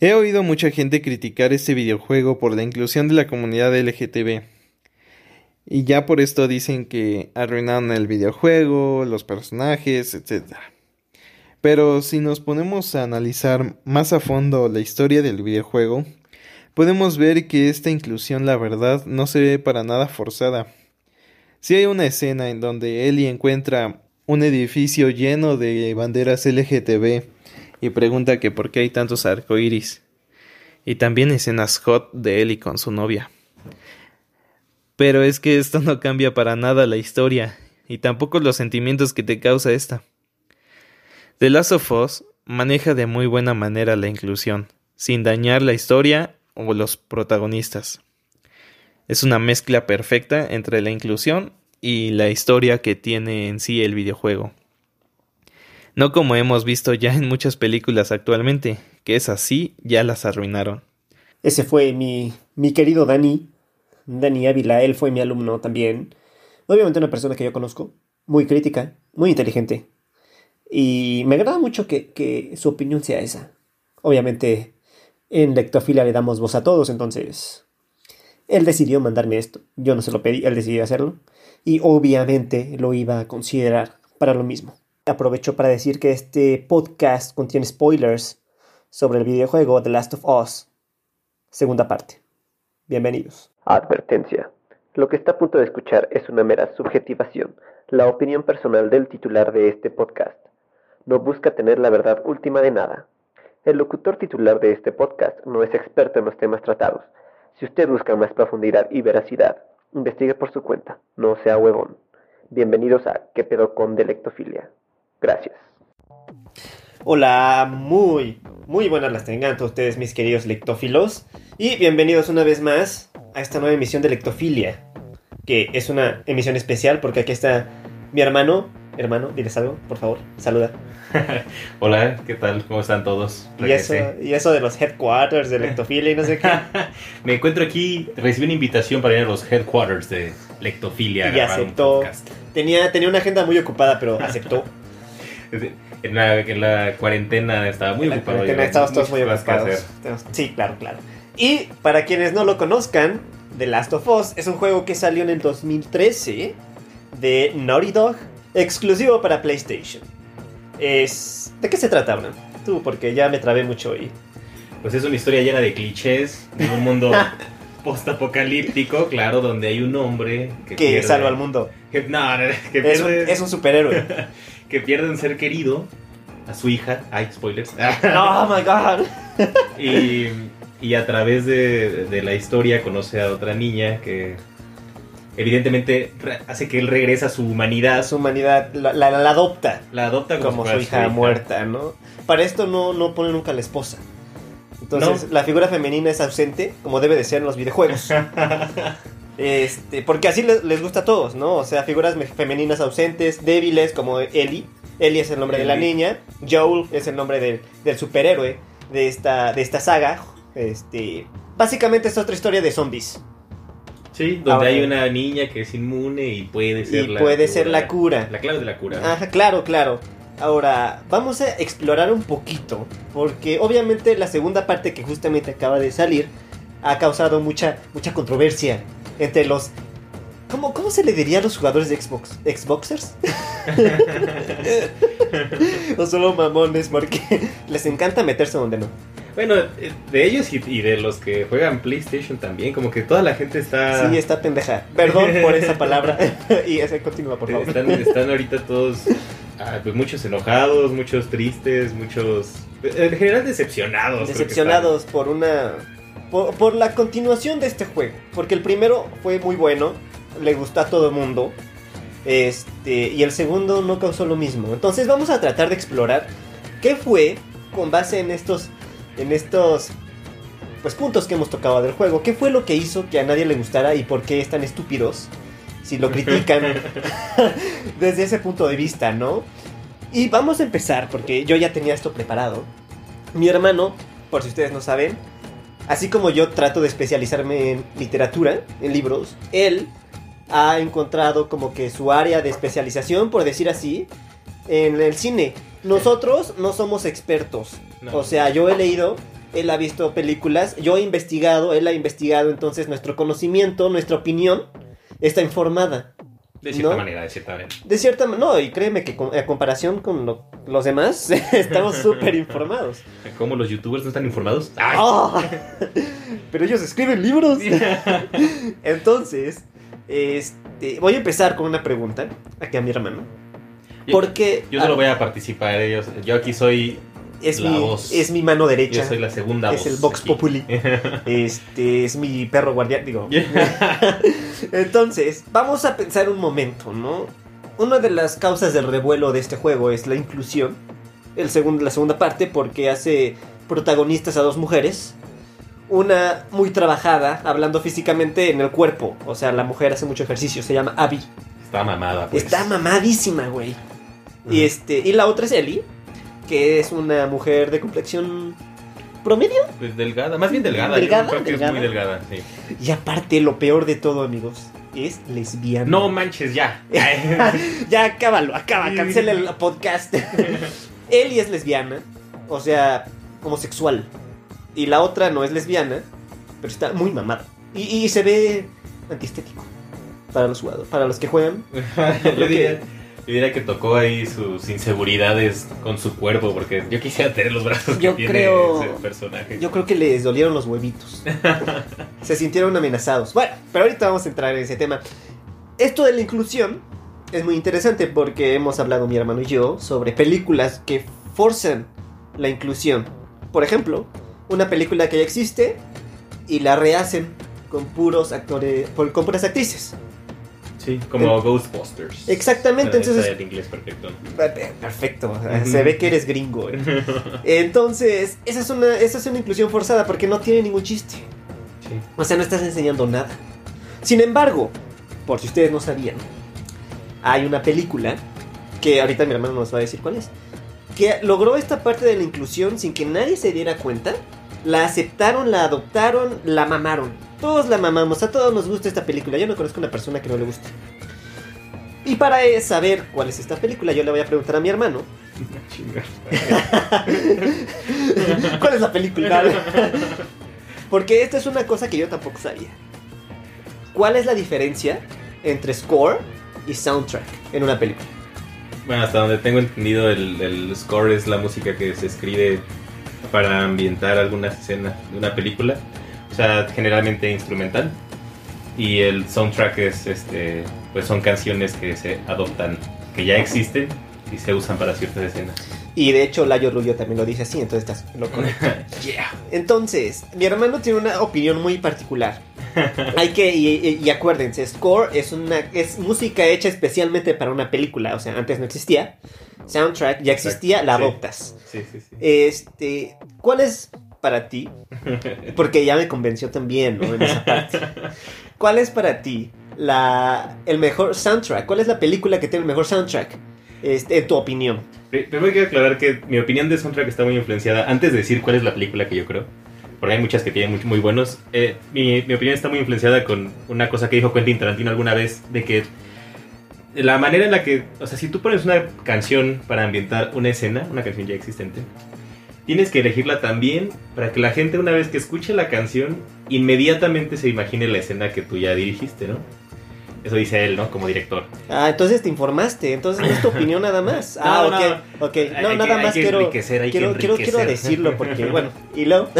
He oído mucha gente criticar este videojuego por la inclusión de la comunidad LGTB. Y ya por esto dicen que arruinaron el videojuego, los personajes, etc. Pero si nos ponemos a analizar más a fondo la historia del videojuego, podemos ver que esta inclusión la verdad no se ve para nada forzada. Si hay una escena en donde Ellie encuentra un edificio lleno de banderas LGTB y pregunta que por qué hay tantos arcoíris. Y también escenas hot de Ellie con su novia. Pero es que esto no cambia para nada la historia y tampoco los sentimientos que te causa esta. The Last of Us maneja de muy buena manera la inclusión, sin dañar la historia o los protagonistas. Es una mezcla perfecta entre la inclusión y la historia que tiene en sí el videojuego. No como hemos visto ya en muchas películas actualmente, que es así, ya las arruinaron. Ese fue mi, mi querido Dani, Dani Ávila, él fue mi alumno también. Obviamente una persona que yo conozco, muy crítica, muy inteligente. Y me agrada mucho que, que su opinión sea esa. Obviamente en Lectofilia le damos voz a todos, entonces él decidió mandarme esto. Yo no se lo pedí, él decidió hacerlo. Y obviamente lo iba a considerar para lo mismo. Aprovecho para decir que este podcast contiene spoilers sobre el videojuego The Last of Us, segunda parte. Bienvenidos. Advertencia. Lo que está a punto de escuchar es una mera subjetivación, la opinión personal del titular de este podcast. No busca tener la verdad última de nada. El locutor titular de este podcast no es experto en los temas tratados. Si usted busca más profundidad y veracidad, investigue por su cuenta, no sea huevón. Bienvenidos a ¿Qué pedo con Delectofilia? Gracias. Hola, muy, muy buenas las tengan todos ustedes, mis queridos lectófilos. Y bienvenidos una vez más a esta nueva emisión de Lectofilia. Que es una emisión especial porque aquí está mi hermano. Hermano, diles algo, por favor, saluda. Hola, ¿qué tal? ¿Cómo están todos? Y eso, y eso de los headquarters de Lectofilia y no sé qué. Me encuentro aquí, recibí una invitación para ir a los headquarters de Lectofilia. y un aceptó. Tenía, tenía una agenda muy ocupada, pero aceptó. En la, en la cuarentena estaba muy En la ocupado. cuarentena yo, Estamos todos muy ocupados. Sí, claro, claro. Y para quienes no lo conozcan, The Last of Us es un juego que salió en el 2013 de Naughty Dog, exclusivo para PlayStation. Es... ¿De qué se trata, Abraham? Tú, porque ya me trabé mucho hoy. Pues es una historia llena de clichés, de un mundo postapocalíptico, claro, donde hay un hombre que, Que pierde- salva al mundo. no, no, que Es un, pierde, es un superhéroe. que pierde un ser querido, a su hija, ay, spoilers, oh my god. y, y a través de, de la historia conoce a otra niña que evidentemente hace que él regrese a su humanidad, Su humanidad la, la- la adopta la adopta como su hija muerta, ¿no? Para esto no, no pone nunca a la esposa. Entonces, No. la figura femenina es ausente, como debe de ser en los videojuegos. Este, porque así les, les gusta a todos, ¿no? O sea, figuras me- femeninas ausentes, débiles, como Ellie. Ellie es el nombre de la niña. Joel es el nombre del, del superhéroe de esta, de esta saga. Este, básicamente es otra historia de zombies. Sí, donde Ahora- hay una niña que es inmune y puede ser Y la puede ser la cura. La clave de la cura. Ajá, claro, claro. Ahora, vamos a explorar un poquito, porque obviamente la segunda parte que justamente acaba de salir ha causado mucha, mucha controversia entre los... ¿Cómo, ¿Cómo se le diría a los jugadores de Xbox? ¿Xboxers? o solo mamones, porque les encanta meterse donde no. Bueno, eh, de ellos y, y de los que juegan PlayStation también, como que toda la gente está... Sí, está pendeja. Perdón por esa palabra. y ese continúa, por favor. Están, están ahorita todos, ah, pues muchos enojados, muchos tristes, muchos, en general decepcionados. decepcionados por una por, por la continuación de este juego porque el primero fue muy bueno le gustó a todo el mundo este y el segundo no causó lo mismo. Entonces vamos a tratar de explorar qué fue con base en estos en estos pues puntos que hemos tocado del juego. Qué fue lo que hizo que a nadie le gustara y por qué están estúpidos si lo critican desde ese punto de vista no y vamos a empezar porque yo ya tenía esto preparado. Mi hermano, por si ustedes no saben, así como yo trato de especializarme en literatura, en libros, él ha encontrado como que su área de especialización, por decir así, en el cine. Nosotros no somos expertos. No. O sea, yo he leído él ha visto películas, yo he investigado, él ha investigado, entonces nuestro conocimiento, nuestra opinión está informada. De cierta ¿No? manera, de cierta manera. De cierta manera, no, y créeme que con- a comparación con lo- los demás, estamos súper informados. ¿Cómo los youtubers no están informados? ¡Ay! ¡Ah! Pero ellos escriben libros. Entonces, este, voy a empezar con una pregunta aquí a mi hermano. Porque Yo solo voy a participar. Yo, yo aquí soy. Es, la mi, voz. es mi mano derecha. Yo soy la segunda es voz. el Vox aquí. Populi. Este es mi perro guardián, digo. Entonces, vamos a pensar un momento, ¿no? Una de las causas del revuelo de este juego es la inclusión. El segundo, la segunda parte, porque hace protagonistas a dos mujeres. Una muy trabajada, hablando físicamente en el cuerpo. O sea, la mujer hace mucho ejercicio, se llama Abby. Está mamada, pues. Está mamadísima, güey. Y este, y la otra es Ellie, que es una mujer de complexión promedio. Pues delgada, más bien delgada. Delgada, yo creo que delgada. es muy delgada, sí. Y aparte, lo peor de todo, amigos, es lesbiana. No manches, ya. ya acábalo, acaba, cancela el podcast. Ellie es lesbiana, o sea, homosexual. Y la otra no es lesbiana, pero está muy mamada. Y, y se ve antiestético para los jugadores, para los que juegan. yo diría que tocó ahí sus inseguridades con su cuerpo, porque yo quisiera tener los brazos Yo que tiene creo- ese personaje. Yo creo que les dolieron los huevitos. Se sintieron amenazados. Bueno, pero ahorita vamos a entrar en ese tema. Esto de la inclusión es muy interesante porque hemos hablado mi hermano y yo sobre películas que forzan la inclusión. Por ejemplo, una película que ya existe y la rehacen con puros actores, con puras actrices. Sí, como Ghostbusters. Exactamente, Está entonces el inglés perfecto. Perfecto, se ve que eres gringo. ¿eh? Entonces, esa es, una, esa es una inclusión forzada porque no tiene ningún chiste. Sí. O sea, no estás enseñando nada. Sin embargo, por si ustedes no sabían, hay una película que ahorita mi hermano nos va a decir cuál es. Que logró esta parte de la inclusión sin que nadie se diera cuenta. La aceptaron, la adoptaron, la mamaron. Todos la mamamos, a todos nos gusta esta película. Yo no conozco una persona que no le guste. Y para saber cuál es esta película, yo le voy a preguntar a mi hermano. ¿Cuál es la película? Porque esta es una cosa que yo tampoco sabía. ¿Cuál es la diferencia entre score y soundtrack en una película? Bueno, hasta donde tengo entendido, el, el score es la música que se escribe para ambientar algunas escenas de una película. Sea, generalmente instrumental. Y el soundtrack es, este, pues son canciones que se adoptan, que ya existen y se usan para ciertas escenas. Y de hecho, Layo Rubio también lo dice así, entonces estás lo correcto. yeah. Entonces, mi hermano tiene una opinión muy particular. Hay que, y, y- acuérdense, score es una es música hecha especialmente para una película, o sea, antes no existía. Soundtrack ya existía, la Sí. adoptas. Sí, sí, sí. Este, ¿cuál es para ti? Porque ya me convenció también, ¿no? En esa parte. ¿Cuál es para ti la, el mejor soundtrack? ¿Cuál es la película que tiene el mejor soundtrack? Este, en tu opinión. Pri- Primero quiero aclarar que mi opinión de soundtrack está muy influenciada. Antes de decir cuál es la película que yo creo, porque hay muchas que tienen muy, muy buenos, eh, mi, mi opinión está muy influenciada con una cosa que dijo Quentin Tarantino alguna vez, de que la manera en la que, o sea, si tú pones una canción para ambientar una escena, una canción ya existente, tienes que elegirla también para que la gente una vez que escuche la canción, inmediatamente se imagine la escena que tú ya dirigiste, ¿no? Eso dice él, ¿no? Como director. Ah, entonces te informaste, entonces no es tu opinión nada más. Ah, No, ok, ok. Hay- No, nada que- más quiero, quiero, quiero, quiero enriquecer. decirlo porque, bueno, y luego...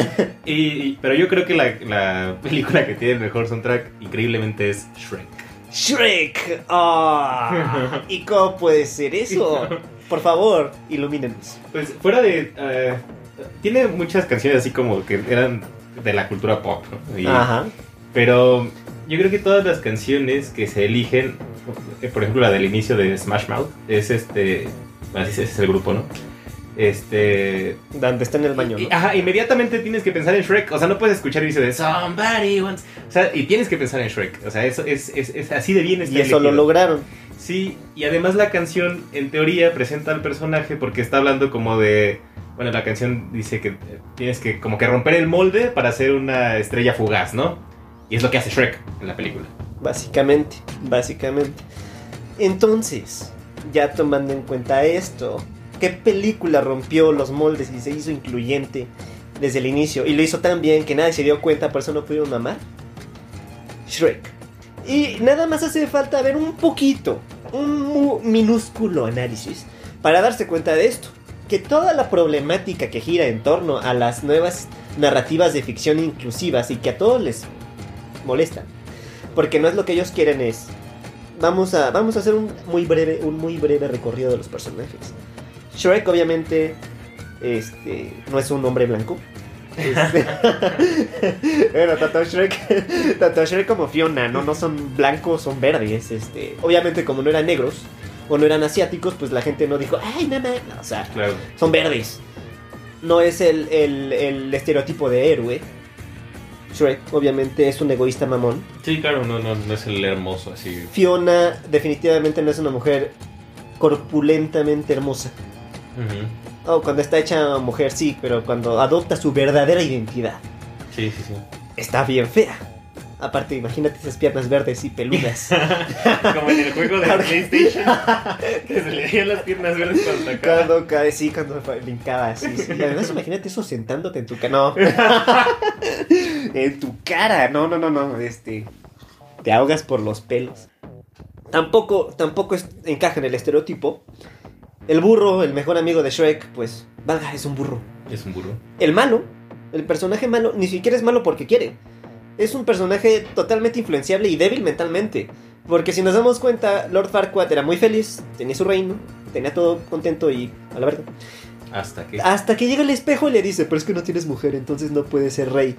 Y, y- pero yo creo que la, la película que tiene el mejor soundtrack increíblemente es Shrek. Shrek. Ah, ¿Y cómo puede ser eso? Por favor, ilumínenos. Pues fuera de... eh, tiene muchas canciones así como que eran de la cultura pop, ¿no? Y- Ajá. Pero yo creo que todas las canciones que se eligen, eh, por ejemplo la del inicio de Smash Mouth, es este... Así es el grupo, ¿no? Este... Donde está en el baño. Y- ¿no? ajá, inmediatamente tienes que pensar en Shrek. O sea, no puedes escuchar y dice de Somebody wants. O sea, y tienes que pensar en Shrek. O sea, eso es, es, es así de bien está Y eso lo lograron. Sí, y además la canción, en teoría, presenta al personaje porque está hablando como de. Bueno, la canción dice que eh, tienes que como que romper el molde para ser una estrella fugaz, ¿no? Y es lo que hace Shrek en la película. Básicamente, básicamente. Entonces, ya tomando en cuenta esto, ¿qué película rompió los moldes y se hizo incluyente desde el inicio y lo hizo tan bien que nadie se dio cuenta, por eso no pudieron mamar. Shrek. Y nada más hace falta ver un poquito, un minúsculo análisis para darse cuenta de esto. Que toda la problemática que gira en torno a las nuevas narrativas de ficción inclusivas y que a todos les molesta. Porque no es lo que ellos quieren es... Vamos a, vamos a hacer un muy, breve, un muy breve recorrido de los personajes. Shrek obviamente este, no es un hombre blanco. Este, bueno, tanto Shrek, tanto Shrek como Fiona, ¿no? No son blancos, son verdes. Este, obviamente como no eran negros o no eran asiáticos, pues la gente no dijo, ay, mamá, no, o sea, Claro. son verdes. No es el, el- el estereotipo de héroe. Shrek, obviamente, es un egoísta mamón. Sí, claro, no, no, no es el hermoso así. Fiona, definitivamente no es una mujer corpulentamente hermosa. Oh, cuando está hecha mujer, sí, pero cuando adopta su verdadera identidad, Sí, sí, sí. está bien fea. Aparte, imagínate esas piernas verdes y peludas. Como en el juego de. PlayStation. que se le veían las piernas verdes cuando atacaba. Cuando cae, sí, cuando fue brincada, sí, sí. Y además, imagínate eso sentándote en tu cara. No. en tu cara. No, no, no, no. Este. Te ahogas por los pelos. Tampoco, tampoco es- encaja en el estereotipo. El burro, el mejor amigo de Shrek, pues, valga, es un burro. Es un burro. El malo, el personaje malo, ni siquiera es malo porque quiere. Es un personaje totalmente influenciable y débil mentalmente. Porque si nos damos cuenta, Lord Farquaad era muy feliz, tenía su reino, tenía todo contento y a la verga. Hasta que. Hasta que llega el espejo y le dice, pero es que no tienes mujer, entonces no puedes ser rey.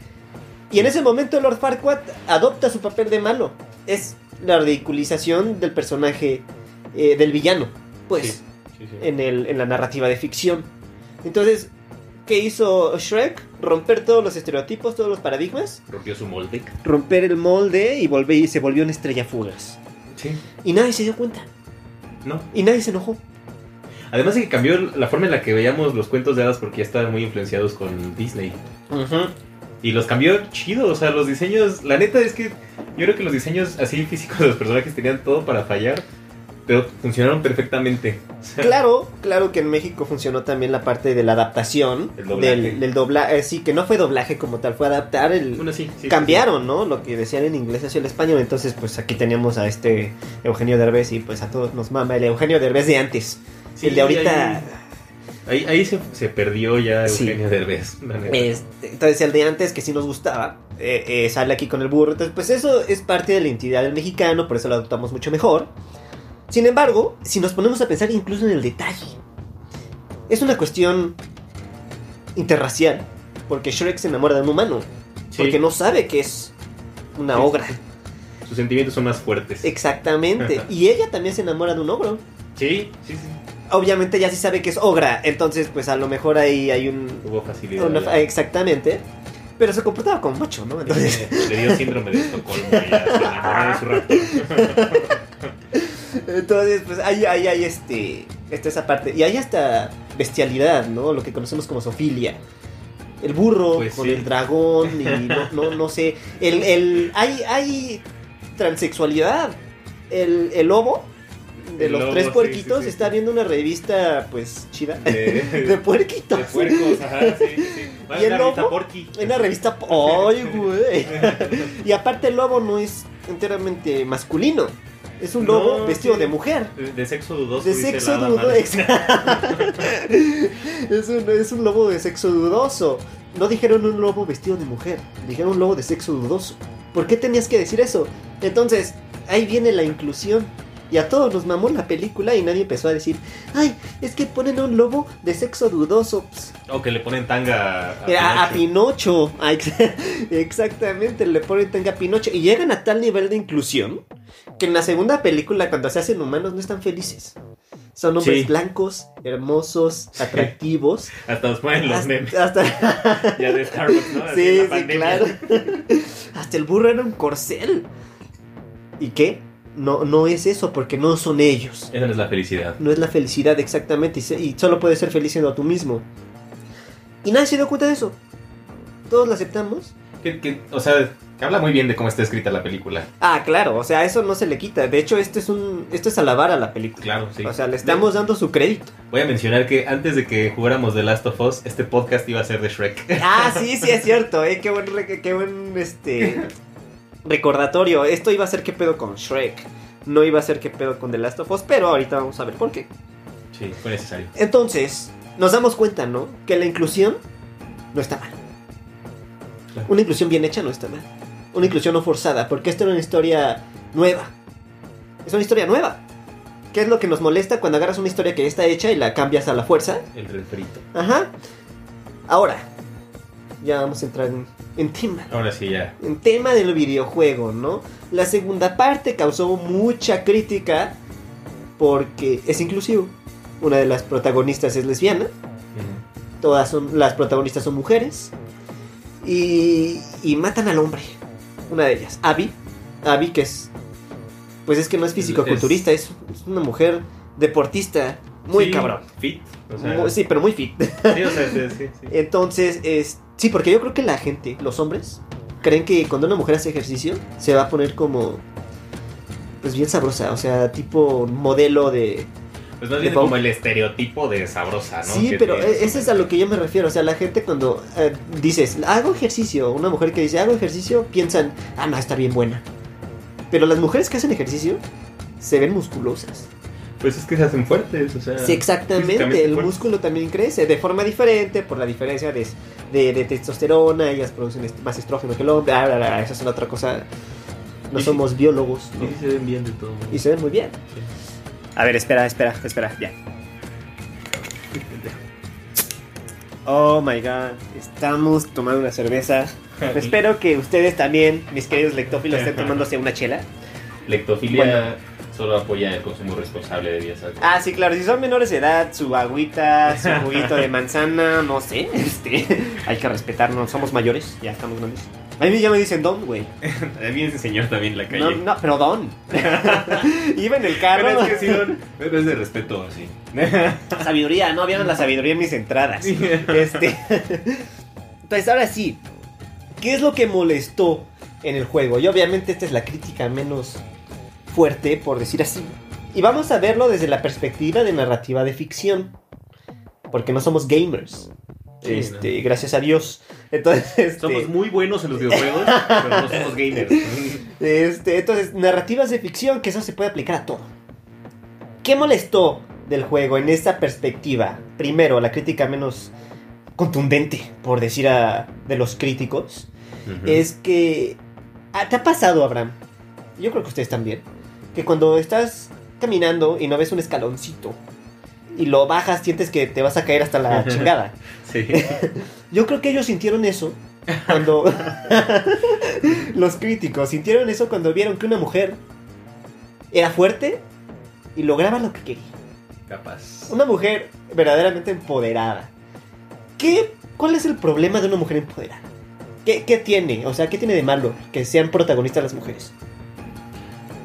Y en ese momento Lord Farquaad adopta su papel de malo. Es la ridiculización del personaje eh, del villano. Pues Sí, sí, sí. en, el, en la narrativa de ficción. Entonces, ¿qué hizo Shrek? Romper todos los estereotipos, todos los paradigmas, Rompió su molde. romper el molde y, volver, y se volvió una estrella fugaz. Sí. Y nadie se dio cuenta, No. y nadie se enojó. Además de que cambió la forma en la que veíamos los cuentos de hadas porque ya estaban muy influenciados con Disney. Y los cambió chido, o sea, los diseños, la neta es que yo creo que los diseños así físicos de los personajes tenían todo para fallar, pero funcionaron perfectamente. Claro, claro que en México funcionó también la parte de la adaptación El doblaje. del, del doblaje. sí, que no fue doblaje como tal, fue adaptar el. Bueno, sí, sí, cambiaron, ¿no? Lo que decían en inglés hacia el español. Entonces, pues aquí teníamos a este Eugenio Derbez y pues a todos nos mama el Eugenio Derbez de antes. Sí, el de ahorita. Ahí, ahí se, se perdió ya Sí. Eugenio Derbez, la neta. Este, entonces el de antes que sí nos gustaba eh, eh, sale aquí con el burro. Entonces pues eso es parte de la identidad del mexicano, por eso lo adoptamos mucho mejor. Sin embargo, si nos ponemos a pensar incluso en el detalle, es una cuestión interracial, porque Shrek se enamora de un humano, Sí, porque no sabe que es una Sí. ogra. Sus sentimientos son más fuertes. Exactamente. y ella también se enamora de un ogro. Sí, sí, sí. Obviamente ya sí sabe que es ogra, entonces pues a lo mejor ahí hay un... Hubo facilidad. una- exactamente. Pero se comportaba como macho, ¿no? Entonces... Le dio síndrome de Estocolmo y ya se enamoró de su raptor. Entonces, pues ahí hay, hay este, está esa parte. Y hay hasta bestialidad, ¿no? Lo que conocemos como sofilia. El burro Pues con sí. el dragón y no, no, no sé. El, el, hay, hay transexualidad. El, el lobo de El los lobo, tres puerquitos sí, sí, está viendo una revista, pues, chida. De, De puerquitos. de puercos, ajá, sí, sí. ¿Y el lobo? Una revista. ¡Ay, güey! y aparte, el lobo no es enteramente masculino. Es un lobo No, vestido sí. de mujer. De, sexo dudoso. De sexo dudoso. es, un, es un lobo de sexo dudoso. No dijeron un lobo vestido de mujer. Dijeron un lobo de sexo dudoso. ¿Por qué tenías que decir eso? Entonces, ahí viene la inclusión. Y a todos nos mamó la película y nadie empezó a decir, ay, es que ponen a un lobo de sexo dudoso. O que le ponen tanga a, a, a Pinocho. Pinocho. Ah, ex- Exactamente, le ponen tanga a Pinocho. Y llegan a tal nivel de inclusión que en la segunda película, cuando se hacen humanos, no están felices. Son hombres Sí. blancos, hermosos, atractivos. Hasta nos ponen los memes. hasta, Ya de Starbucks, ¿no? Así sí, sí, pandemia. claro. Hasta el burro era un corcel. ¿Y qué? No, no es eso, porque no son ellos. Esa no es la felicidad. No es la felicidad exactamente. Y, se- y solo puedes ser feliz siendo tú mismo. Y nadie se dio cuenta de eso. Todos lo aceptamos. Que, que, o sea, Que habla muy bien de cómo está escrita la película. Ah, claro, o sea, eso no se le quita. De hecho, esto es un esto es alabar a la película. Claro, sí. O sea, le estamos dando su crédito. Voy a mencionar que antes de que jugáramos The Last of Us, este podcast iba a ser de Shrek. Ah, sí, sí es cierto, eh, qué buen qué buen este recordatorio. Esto iba a ser qué pedo con Shrek. No iba a ser qué pedo con The Last of Us, pero ahorita vamos a ver por qué. Sí, fue necesario. Entonces, nos damos cuenta, ¿no? Que la inclusión no está mal. Claro. Una inclusión bien hecha no está mal. Una inclusión no forzada, porque esta era una historia nueva. Es una historia nueva. ¿Qué es lo que nos molesta cuando agarras una historia que ya está hecha y la cambias a la fuerza? El refrito. Ajá. Ahora, ya vamos a entrar en, en tema. Ahora sí, ya. En tema del videojuego, ¿no? La segunda parte causó mucha crítica porque es inclusivo. Una de las protagonistas es lesbiana. Todas son, las protagonistas son mujeres. Y, y matan al hombre. Una de ellas, Abby. Abby, que es. Pues es que no es físico-culturista, es, es una mujer deportista. Muy Sí, cabrón. Fit. O sea, Muy- sí, pero muy fit. sí, o sea, sí. Entonces, es. Sí, porque yo creo que la gente, los hombres, creen que cuando una mujer hace ejercicio, se va a poner como. Pues bien sabrosa, o sea, tipo modelo de. Pues más bien como el estereotipo de sabrosa, ¿no? Sí, pero e- ese es a lo que yo me refiero. O sea, la gente cuando eh, dices, hago ejercicio, una mujer que dice, hago ejercicio, piensan, ah, no, está bien buena. Pero las mujeres que hacen ejercicio se ven musculosas. Pues es que se hacen fuertes, o sea. Sí, exactamente. El fuertes. músculo también crece de forma diferente por la diferencia de, de- de testosterona. Ellas producen más estrógeno que el hombre. Ah, bla, bla, bla, esa es una otra cosa. No Y sí. somos biólogos. ¿no? Y se ven bien de todo. Y se ven muy bien. A ver, espera, espera, espera. Ya. Oh my god. Estamos tomando una cerveza. Espero que ustedes también, mis queridos lectófilos, estén tomándose una chela. Lectofilia Bueno. Solo apoya el consumo responsable de bebidas alcohólicas. Ah, sí, claro, si son menores de edad, su agüita, su juguito de manzana, no sé, este, hay que respetarnos, somos mayores, ya estamos grandes. A mí ya me dicen don, güey. A mí ese señor también en la calle. No, no, pero don. Iba en el carro. Pero es que sí, don, es de respeto así. Sabiduría, no vieron la sabiduría en mis entradas. Este. Entonces, ahora sí, ¿qué es lo que molestó en el juego? Y obviamente esta es la crítica menos fuerte, por decir así. Y vamos a verlo desde la perspectiva de narrativa de ficción. Porque no somos gamers. Sí, este, gracias a Dios. Entonces, este, Somos muy buenos en los videojuegos, pero no somos gamers. este, entonces, narrativas de ficción, que eso se puede aplicar a todo. ¿Qué molestó del juego en esta perspectiva? Primero, la crítica menos contundente, por decir a, de los críticos, es que... ¿Te ha pasado, Abraham? Yo creo que ustedes también. Que cuando estás caminando y no ves un escaloncito y lo bajas, sientes que te vas a caer hasta la chingada. Sí. Yo creo que ellos sintieron eso cuando los críticos sintieron eso cuando vieron que una mujer era fuerte y lograba lo que quería. Capaz. Una mujer verdaderamente empoderada. ¿Qué, ¿Cuál es el problema de una mujer empoderada? ¿Qué, qué tiene? O sea, ¿qué tiene de malo que sean protagonistas las mujeres?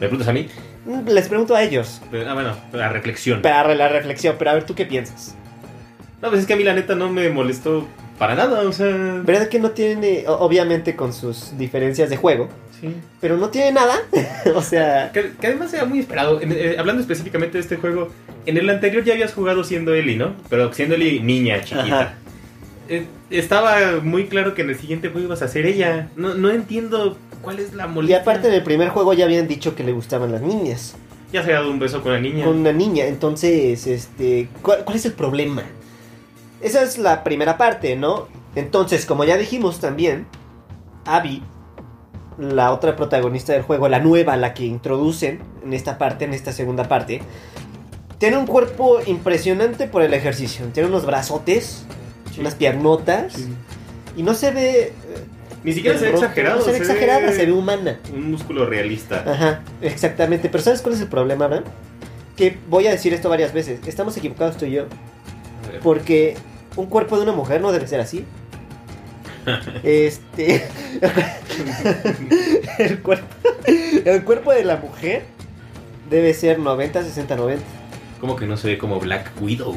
¿Me preguntas a mí? Mm, Les pregunto a ellos Pero- Ah, bueno, la reflexión. para la reflexión, pero a ver, ¿tú qué piensas? No, pues es que a mí la neta no me molestó para nada, o sea. ¿Verdad que no tiene, obviamente con sus diferencias de juego, Sí. pero no tiene nada? o sea, Que, que además era muy esperado. En- eh, hablando específicamente de este juego, en el anterior ya habías jugado siendo Ellie, ¿no? Pero siendo Ellie niña, chiquita. Eh, estaba muy claro que en el siguiente juego ibas a ser ella. No, no entiendo cuál es la Y molestia. aparte en el primer juego ya habían dicho que le gustaban las niñas. Ya se ha dado un beso con la niña. Con una niña. Entonces, este. ¿cuál, cuál es el problema? Esa es la primera parte, ¿no? Entonces, como ya dijimos también, Abby, la otra protagonista del juego, la nueva, la que introducen en esta parte, en esta segunda parte, tiene un cuerpo impresionante por el ejercicio. Tiene unos brazotes, Sí. unas piernotas, Sí. y no se ve. Ni siquiera se ve exagerado. No se ve exagerada, se ve humana. Un músculo realista. Ajá, exactamente. Pero ¿sabes cuál es el problema, Abraham? Que voy a decir esto varias veces. Estamos equivocados tú y yo. Porque un cuerpo de una mujer no debe ser así. Este. el, cuerpo, el cuerpo de la mujer debe ser 90, 60, 90. Como que no se ve como Black Widow.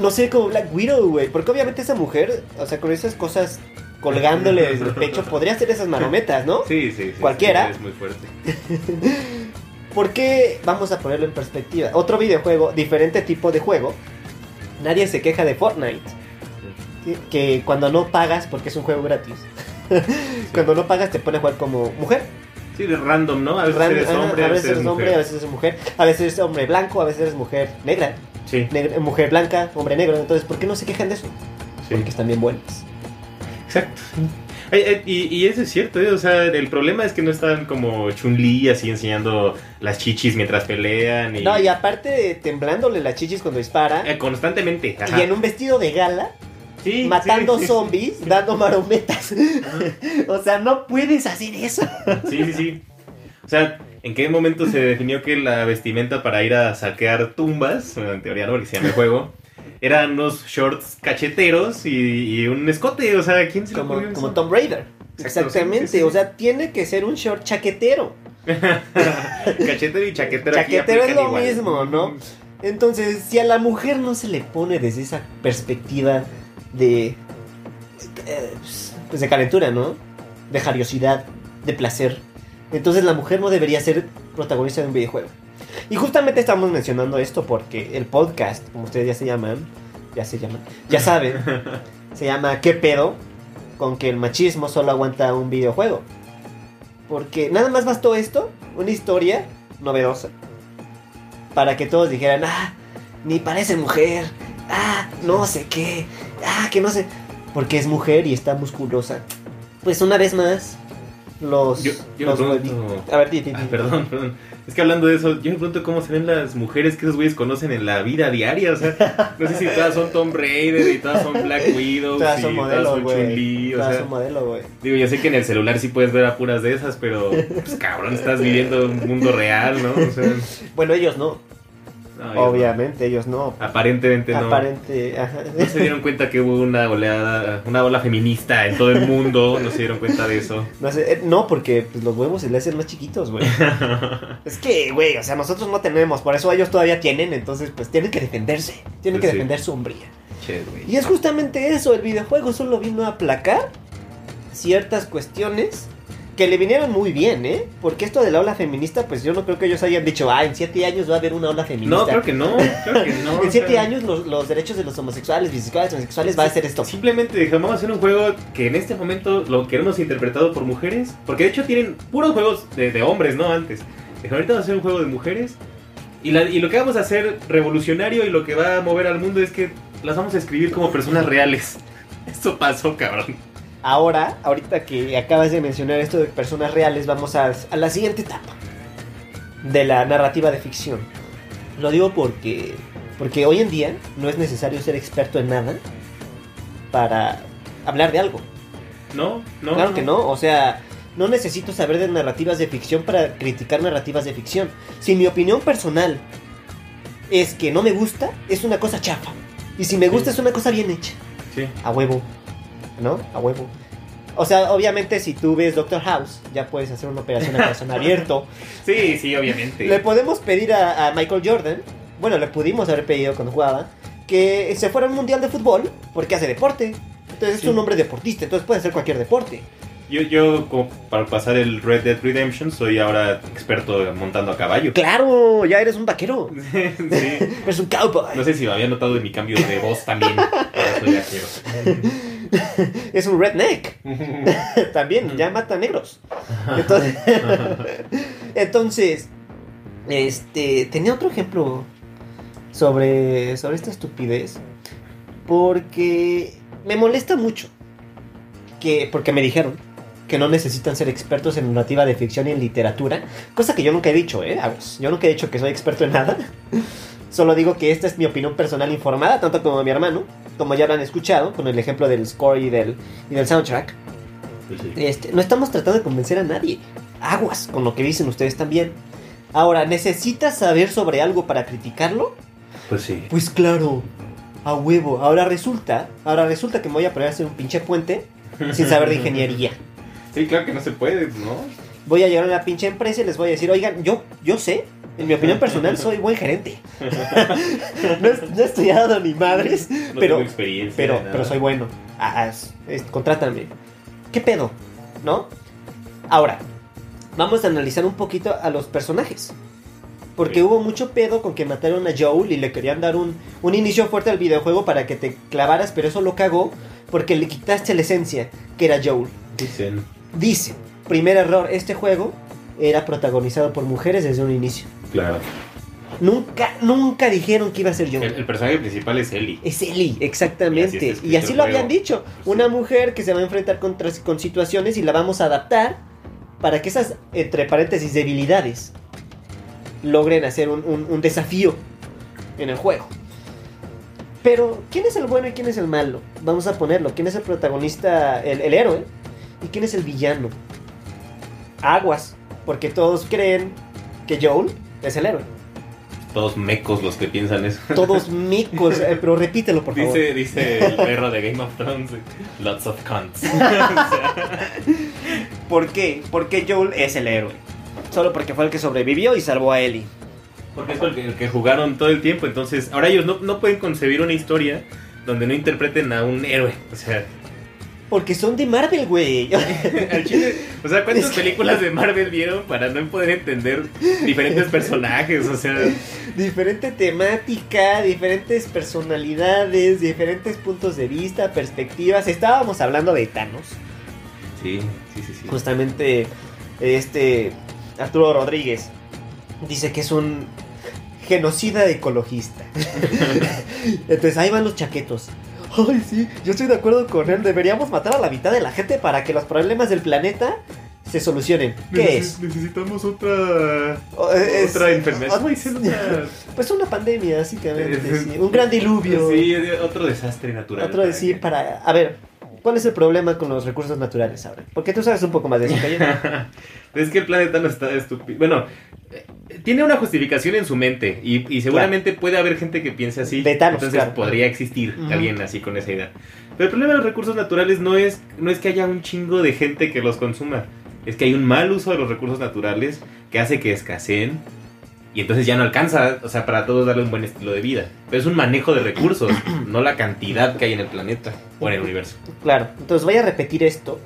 No sé, como Black Widow, güey. Porque obviamente esa mujer, o sea, con esas cosas colgándole desde el pecho, podría hacer esas marometas, ¿no? Sí, sí, sí. Cualquiera. sí, Es muy fuerte. ¿Por qué vamos a ponerlo en perspectiva? Otro videojuego, diferente tipo de juego. Nadie se queja de Fortnite. Que- Que cuando no pagas, porque es un juego gratis, cuando no pagas te pone a jugar como mujer. Sí, de random, ¿no? A veces eres hombre, a veces eres hombre, mujer. a veces eres mujer, a veces eres hombre blanco, a veces eres mujer negra, Sí, negra- mujer blanca, hombre negro. Entonces, ¿por qué no se quejan de eso? sí. Porque están bien buenas. Exacto. Y, y eso es cierto, ¿eh? o sea, el problema es que no están como Chun-Li así enseñando las chichis mientras pelean y, No, y aparte temblándole las chichis cuando dispara. Eh, constantemente. ajá. Y en un vestido de gala, Sí, matando sí, sí. zombies, dando marometas. o sea, no puedes hacer eso. Sí, sí, sí. O sea, ¿en qué momento se definió que la vestimenta para ir a saquear tumbas, en teoría no, porque se llama el juego, eran unos shorts cacheteros y, y un escote? O sea, ¿quién se Como, como? Tomb Raider. Exactamente. sí, sí, sí. O sea, tiene que ser un short chaquetero. Cachetero y chaquetero. Chaquetero es lo igual. mismo, ¿no? Entonces, si a la mujer no se le pone desde esa perspectiva de. eh, Pues de calentura, ¿no? De jariosidad, de placer. Entonces la mujer no debería ser protagonista de un videojuego. Y justamente estamos mencionando esto porque el podcast, como ustedes ya se llaman, ya se llaman, ya saben, se llama ¿Qué pedo? Con que el machismo solo aguanta un videojuego. Porque nada más bastó esto, una historia novedosa, para que todos dijeran, ah, ni parece mujer, ah, no sé qué, ah, que no sé, porque es mujer y está musculosa. Pues una vez más, los... Yo, yo A ver, di, di, di. Ah, perdón, perdón. Es que hablando de eso, yo me pregunto cómo se ven las mujeres que esos güeyes conocen en la vida diaria. O sea, no sé si todas son Tomb Raider y todas son Black Widow Todas y son todas son güey. Todas sea, son modelo, güey. digo, yo sé que en el celular sí puedes ver a puras de esas, pero pues cabrón, estás viviendo un mundo real, ¿no? O sea, Bueno, ellos no, no, obviamente, ellos no. Aparentemente no. Aparente. No se dieron cuenta que hubo una oleada, una ola feminista en todo el mundo, no se dieron cuenta de eso. No, sé, eh, no, porque pues, los huevos se le hacen más chiquitos, güey. es que, güey, o sea, nosotros no tenemos, por eso ellos todavía tienen, entonces pues tienen que defenderse, tienen que sí. defender su hombría. Che. Y es justamente eso, el videojuego solo vino a aplacar ciertas cuestiones que le vinieron muy bien, ¿eh? Porque esto de la ola feminista, pues yo no creo que ellos hayan dicho, ah, en siete años va a haber una ola feminista. No, creo que no, creo que no. En siete años los, los derechos de los homosexuales, bisexuales, transexuales va a ser esto. Simplemente a hacer un juego que en este momento lo queremos interpretado por mujeres. Porque de hecho tienen puros juegos de, de hombres, ¿no? Antes. Dijeron, ahorita vamos a hacer un juego de mujeres. Y, la- y lo que vamos a hacer revolucionario y lo que va a mover al mundo es que las vamos a escribir como personas reales. Eso pasó, cabrón. Ahora, ahorita que acabas de mencionar esto de personas reales, vamos a, a la siguiente etapa de la narrativa de ficción. Lo digo porque, porque hoy en día no es necesario ser experto en nada para hablar de algo. No, no. claro que no, o sea, no necesito saber de narrativas de ficción para criticar narrativas de ficción. Si mi opinión personal es que no me gusta, es una cosa chafa. Y si me gusta, Sí. es una cosa bien hecha. Sí. A huevo. ¿No? A huevo. O sea, obviamente si tú ves Doctor House, ya puedes hacer una operación a corazón abierto. Sí, sí, obviamente. Le podemos pedir a, a Michael Jordan, bueno, le pudimos haber pedido cuando jugaba, que se fuera a un mundial de fútbol porque hace deporte. Entonces Sí. es un hombre deportista, entonces puede hacer cualquier deporte. Yo, yo, como para pasar el Red Dead Redemption, soy ahora experto montando a caballo. Claro, ya eres un vaquero. sí. Eres un cowboy. No sé si me había notado en mi cambio de voz también. Ahora soy vaquero. Es un redneck. También, ya mata negros. Entonces, entonces, este, tenía otro ejemplo sobre, sobre esta estupidez. Porque me molesta mucho. Que, porque me dijeron que no necesitan ser expertos en narrativa de ficción y en literatura. Cosa que yo nunca he dicho, ¿eh? Yo nunca he dicho que soy experto en nada. Solo digo que esta es mi opinión personal informada, tanto como mi hermano, como ya lo han escuchado, con el ejemplo del score y del, y del soundtrack. Sí. Este, no estamos tratando de convencer a nadie. Aguas con lo que dicen ustedes también. Ahora, ¿necesitas saber sobre algo para criticarlo? Pues sí. Pues claro, a huevo. Ahora resulta, ahora resulta que me voy a poner a hacer un pinche puente sin saber de ingeniería. Sí, claro que no se puede, ¿no? Voy a llegar a una pinche empresa y les voy a decir, oigan, yo, yo sé, en mi opinión personal soy buen gerente. no, he- no he estudiado ni madres, No pero, tengo experiencia. pero, pero soy bueno. Ah, es- es- contrátame. ¿qué pedo? ¿No? Ahora, vamos a analizar un poquito a los personajes. Porque hubo mucho pedo con que mataron a Joel y le querían dar un, un inicio fuerte al videojuego para que te clavaras, pero eso lo cagó porque le quitaste la esencia, que era Joel. Dicen. Dice, primer error, este juego era protagonizado por mujeres desde un inicio. Claro. Nunca, nunca dijeron que iba a ser El, Joel. el personaje principal es Ellie. Es Ellie, exactamente. Y así está Y así, escrito lo habían dicho. Una mujer que se va a enfrentar contra, con situaciones y la vamos a adaptar para que esas, entre paréntesis, debilidades logren hacer un, un- un desafío en el juego. Pero, ¿quién es el bueno y quién es el malo? Vamos a ponerlo. ¿Quién es el protagonista, el, el héroe? ¿Y quién es el villano? Aguas, porque todos creen que Joel es el héroe. Todos mecos los que piensan eso. Todos micos, eh, pero repítelo por favor. Dice, dice el perro de Game of Thrones, lots of cunts. O sea, ¿Por qué? Porque Joel es el héroe. Solo porque fue el que sobrevivió y salvó a Ellie. porque es el que, el que jugaron todo el tiempo, entonces ahora ellos no, no pueden concebir una historia donde no interpreten a un héroe. O sea, Porque son de Marvel, güey. o sea, ¿cuántas Es que- películas de Marvel vieron para no poder entender diferentes personajes? O sea, Diferente temática, diferentes personalidades, diferentes puntos de vista, perspectivas. Estábamos hablando de Thanos. sí, sí, sí, sí. Justamente este Arturo Rodríguez dice que es un genocida ecologista. Entonces ahí van los chaquetos. Ay, sí, yo estoy de acuerdo con él. Deberíamos matar a la mitad de la gente para que los problemas del planeta se solucionen. ¿Qué es? Necesitamos otra O- es- otra enfermedad. Otra- Pues una pandemia, básicamente. Es- sí. Un gran diluvio. Sí, otro desastre natural. Otro decir para... A ver, ¿cuál es el problema con los recursos naturales ahora? Porque tú sabes un poco más de eso que yo. es que el planeta no está estúpido. Bueno, tiene una justificación en su mente y, y seguramente puede haber gente que piense así. De Thanos, entonces claro. podría existir Ujú. alguien así con esa idea. Pero el problema de los recursos naturales no es, no es que haya un chingo de gente que los consuma. Es que hay un mal uso de los recursos naturales que hace que escaseen y entonces ya no alcanza, o sea, para todos darle un buen estilo de vida. Pero es un manejo de recursos, no la cantidad que hay en el planeta o en el universo. Claro, entonces voy a repetir esto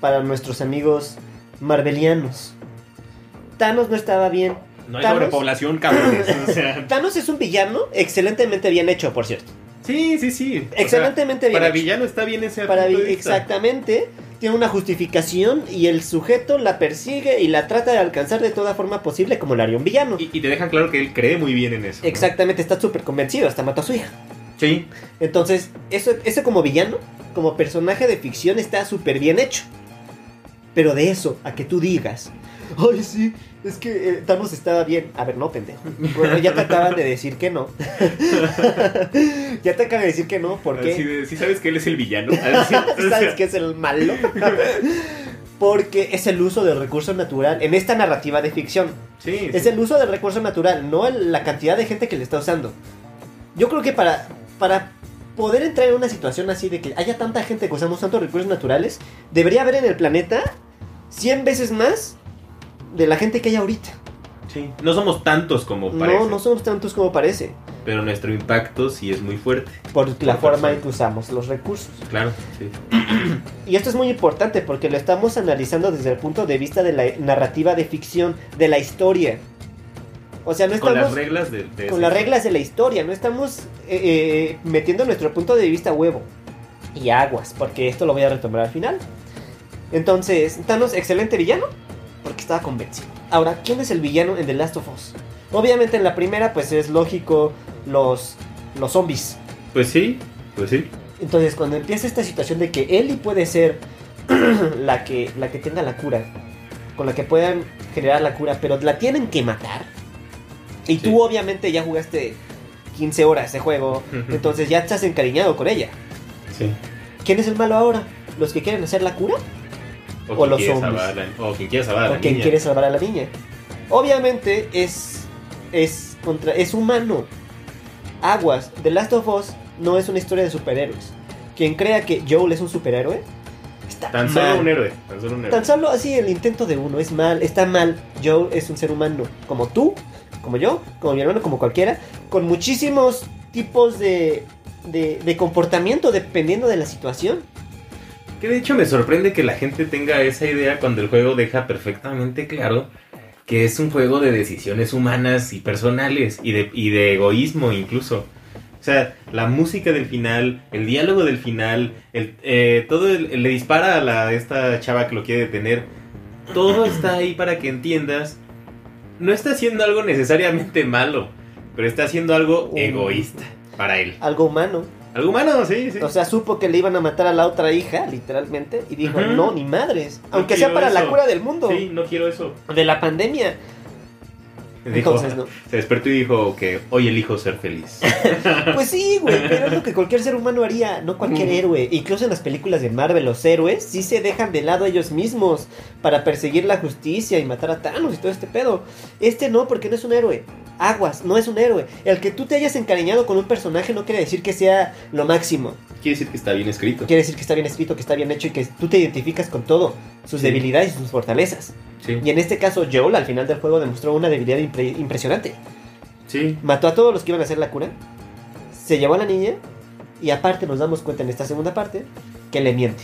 para nuestros amigos marvelianos. Thanos no estaba bien. No hay Thanos- sobrepoblación, cabrones. O sea, Thanos es un villano excelentemente bien hecho, por cierto. sí, sí, sí. O sea, Excelentemente bien Para hecho. villano está bien ese Para punto vi- de vista. exactamente, tiene una justificación y el sujeto la persigue y la trata de alcanzar de toda forma posible como lo haría un villano. Y, y te dejan claro que él cree muy bien en eso. ¿no? Exactamente, está súper convencido, hasta mató a su hija. Sí. Entonces, eso, eso como villano, como personaje de ficción está súper bien hecho. Pero de eso, a que tú digas, ay sí, es que eh, Thanos estaba bien. A ver, no, pendejo. Bueno, ya te acaban de decir que no. ya te acaban de decir que no, porque de, sí sabes que él es el villano. Sabes que es el malo. porque es el uso del recurso natural en esta narrativa de ficción. Sí, Es sí. el uso del recurso natural, no el- la cantidad de gente que le está usando. Yo creo que para, para poder entrar en una situación así de que haya tanta gente que usamos tantos recursos naturales, debería haber en el planeta 100 veces más de la gente que hay ahorita. Sí. No somos tantos como parece. No, no somos tantos como parece, Pero nuestro impacto sí es muy fuerte. por la Por forma en que usamos los recursos. Claro, sí. Y esto es muy importante porque lo estamos analizando desde el punto de vista de la narrativa de ficción, de la historia. O sea, no Con estamos... las reglas de, de con las reglas de la historia, no estamos eh, eh, metiendo nuestro punto de vista a huevo y aguas, porque esto lo voy a retomar al final. Entonces, Thanos, excelente villano, porque estaba convencido. Ahora, ¿quién es el villano en The Last of Us? Obviamente en la primera, pues es lógico los, los zombies. Pues sí, pues sí. Entonces, cuando empieza esta situación de que Ellie puede ser la que, la que tenga la cura, con la que puedan generar la cura, pero la tienen que matar. Y Sí. tú obviamente ya jugaste 15 horas de juego, entonces ya estás encariñado con ella. Sí. ¿Quién es el malo ahora? ¿Los que quieren hacer la cura? O, los quiere zombies. salvar a la- o quien quiere salvar a la ¿O quien niña. quiere salvar a la niña? Obviamente es, es, contra, es humano. Aguas, The Last of Us no es una historia de superhéroes. Quien crea que Joel es un superhéroe, está Tan mal. solo un héroe. Tan solo un héroe. Tan solo así el intento de uno es mal, está mal. Joe es un ser humano, como tú, como yo, como mi hermano, como cualquiera, con muchísimos tipos de, de, de comportamiento dependiendo de la situación. Que de hecho me sorprende que la gente tenga esa idea cuando el juego deja perfectamente claro que es un juego de decisiones humanas y personales y de, y de egoísmo incluso. O sea, la música del final, el diálogo del final, el, eh, todo el- le dispara a la, esta chava que lo quiere detener. Todo está ahí para que entiendas. No está haciendo algo necesariamente malo, pero está haciendo algo egoísta para él. Algo humano. Algo humano, sí, sí. O sea, supo que le iban a matar a la otra hija, literalmente, y dijo, no, ni madres. No Aunque sea para la cura del mundo, Sí, no quiero eso. de la pandemia. Dijo- Entonces, no. Se despertó y dijo que hoy elijo ser feliz. Pues sí, güey, pero es lo que cualquier ser humano haría, no cualquier héroe. Incluso en las películas de Marvel, los héroes sí se dejan de lado ellos mismos para perseguir la justicia y matar a Thanos y todo este pedo. Este no, porque no es un héroe. Aguas, no es un héroe. El que tú te hayas encariñado con un personaje no quiere decir que sea lo máximo. Quiere decir que está bien escrito. Quiere decir que está bien escrito, que está bien hecho y que tú te identificas con todo, sus Sí. debilidades y sus fortalezas. Sí, Y en este caso, Joel al final del juego demostró una debilidad impre- impresionante. sí. Mató a todos los que iban a hacer la cura, se llevó a la niña y aparte nos damos cuenta en esta segunda parte que le miente.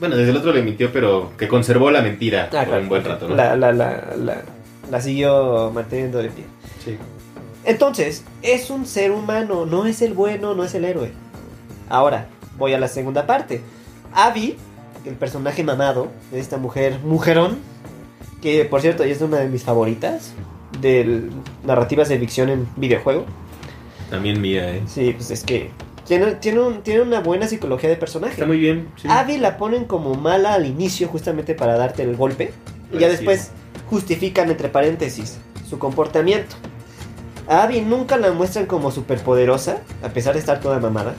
Bueno, desde el otro le mintió, pero que conservó la mentira Ah, por claro. un buen rato, ¿no? La, la, la, la, la siguió manteniendo de pie. Sí. Entonces, es un ser humano, no es el bueno, no es el héroe. Ahora, voy a la segunda parte. Abby, el personaje mamado de esta mujer, mujerón, que por cierto es una de mis favoritas de narrativas de ficción en videojuego. También mía, ¿eh? Sí, pues es que tiene, tiene, un- tiene una buena psicología de personaje. Está muy bien. Sí. Abby la ponen como mala al inicio justamente para darte el golpe. Y ya Pues después justifican entre paréntesis su comportamiento. A Abby nunca la muestran como superpoderosa, a pesar de estar toda mamada.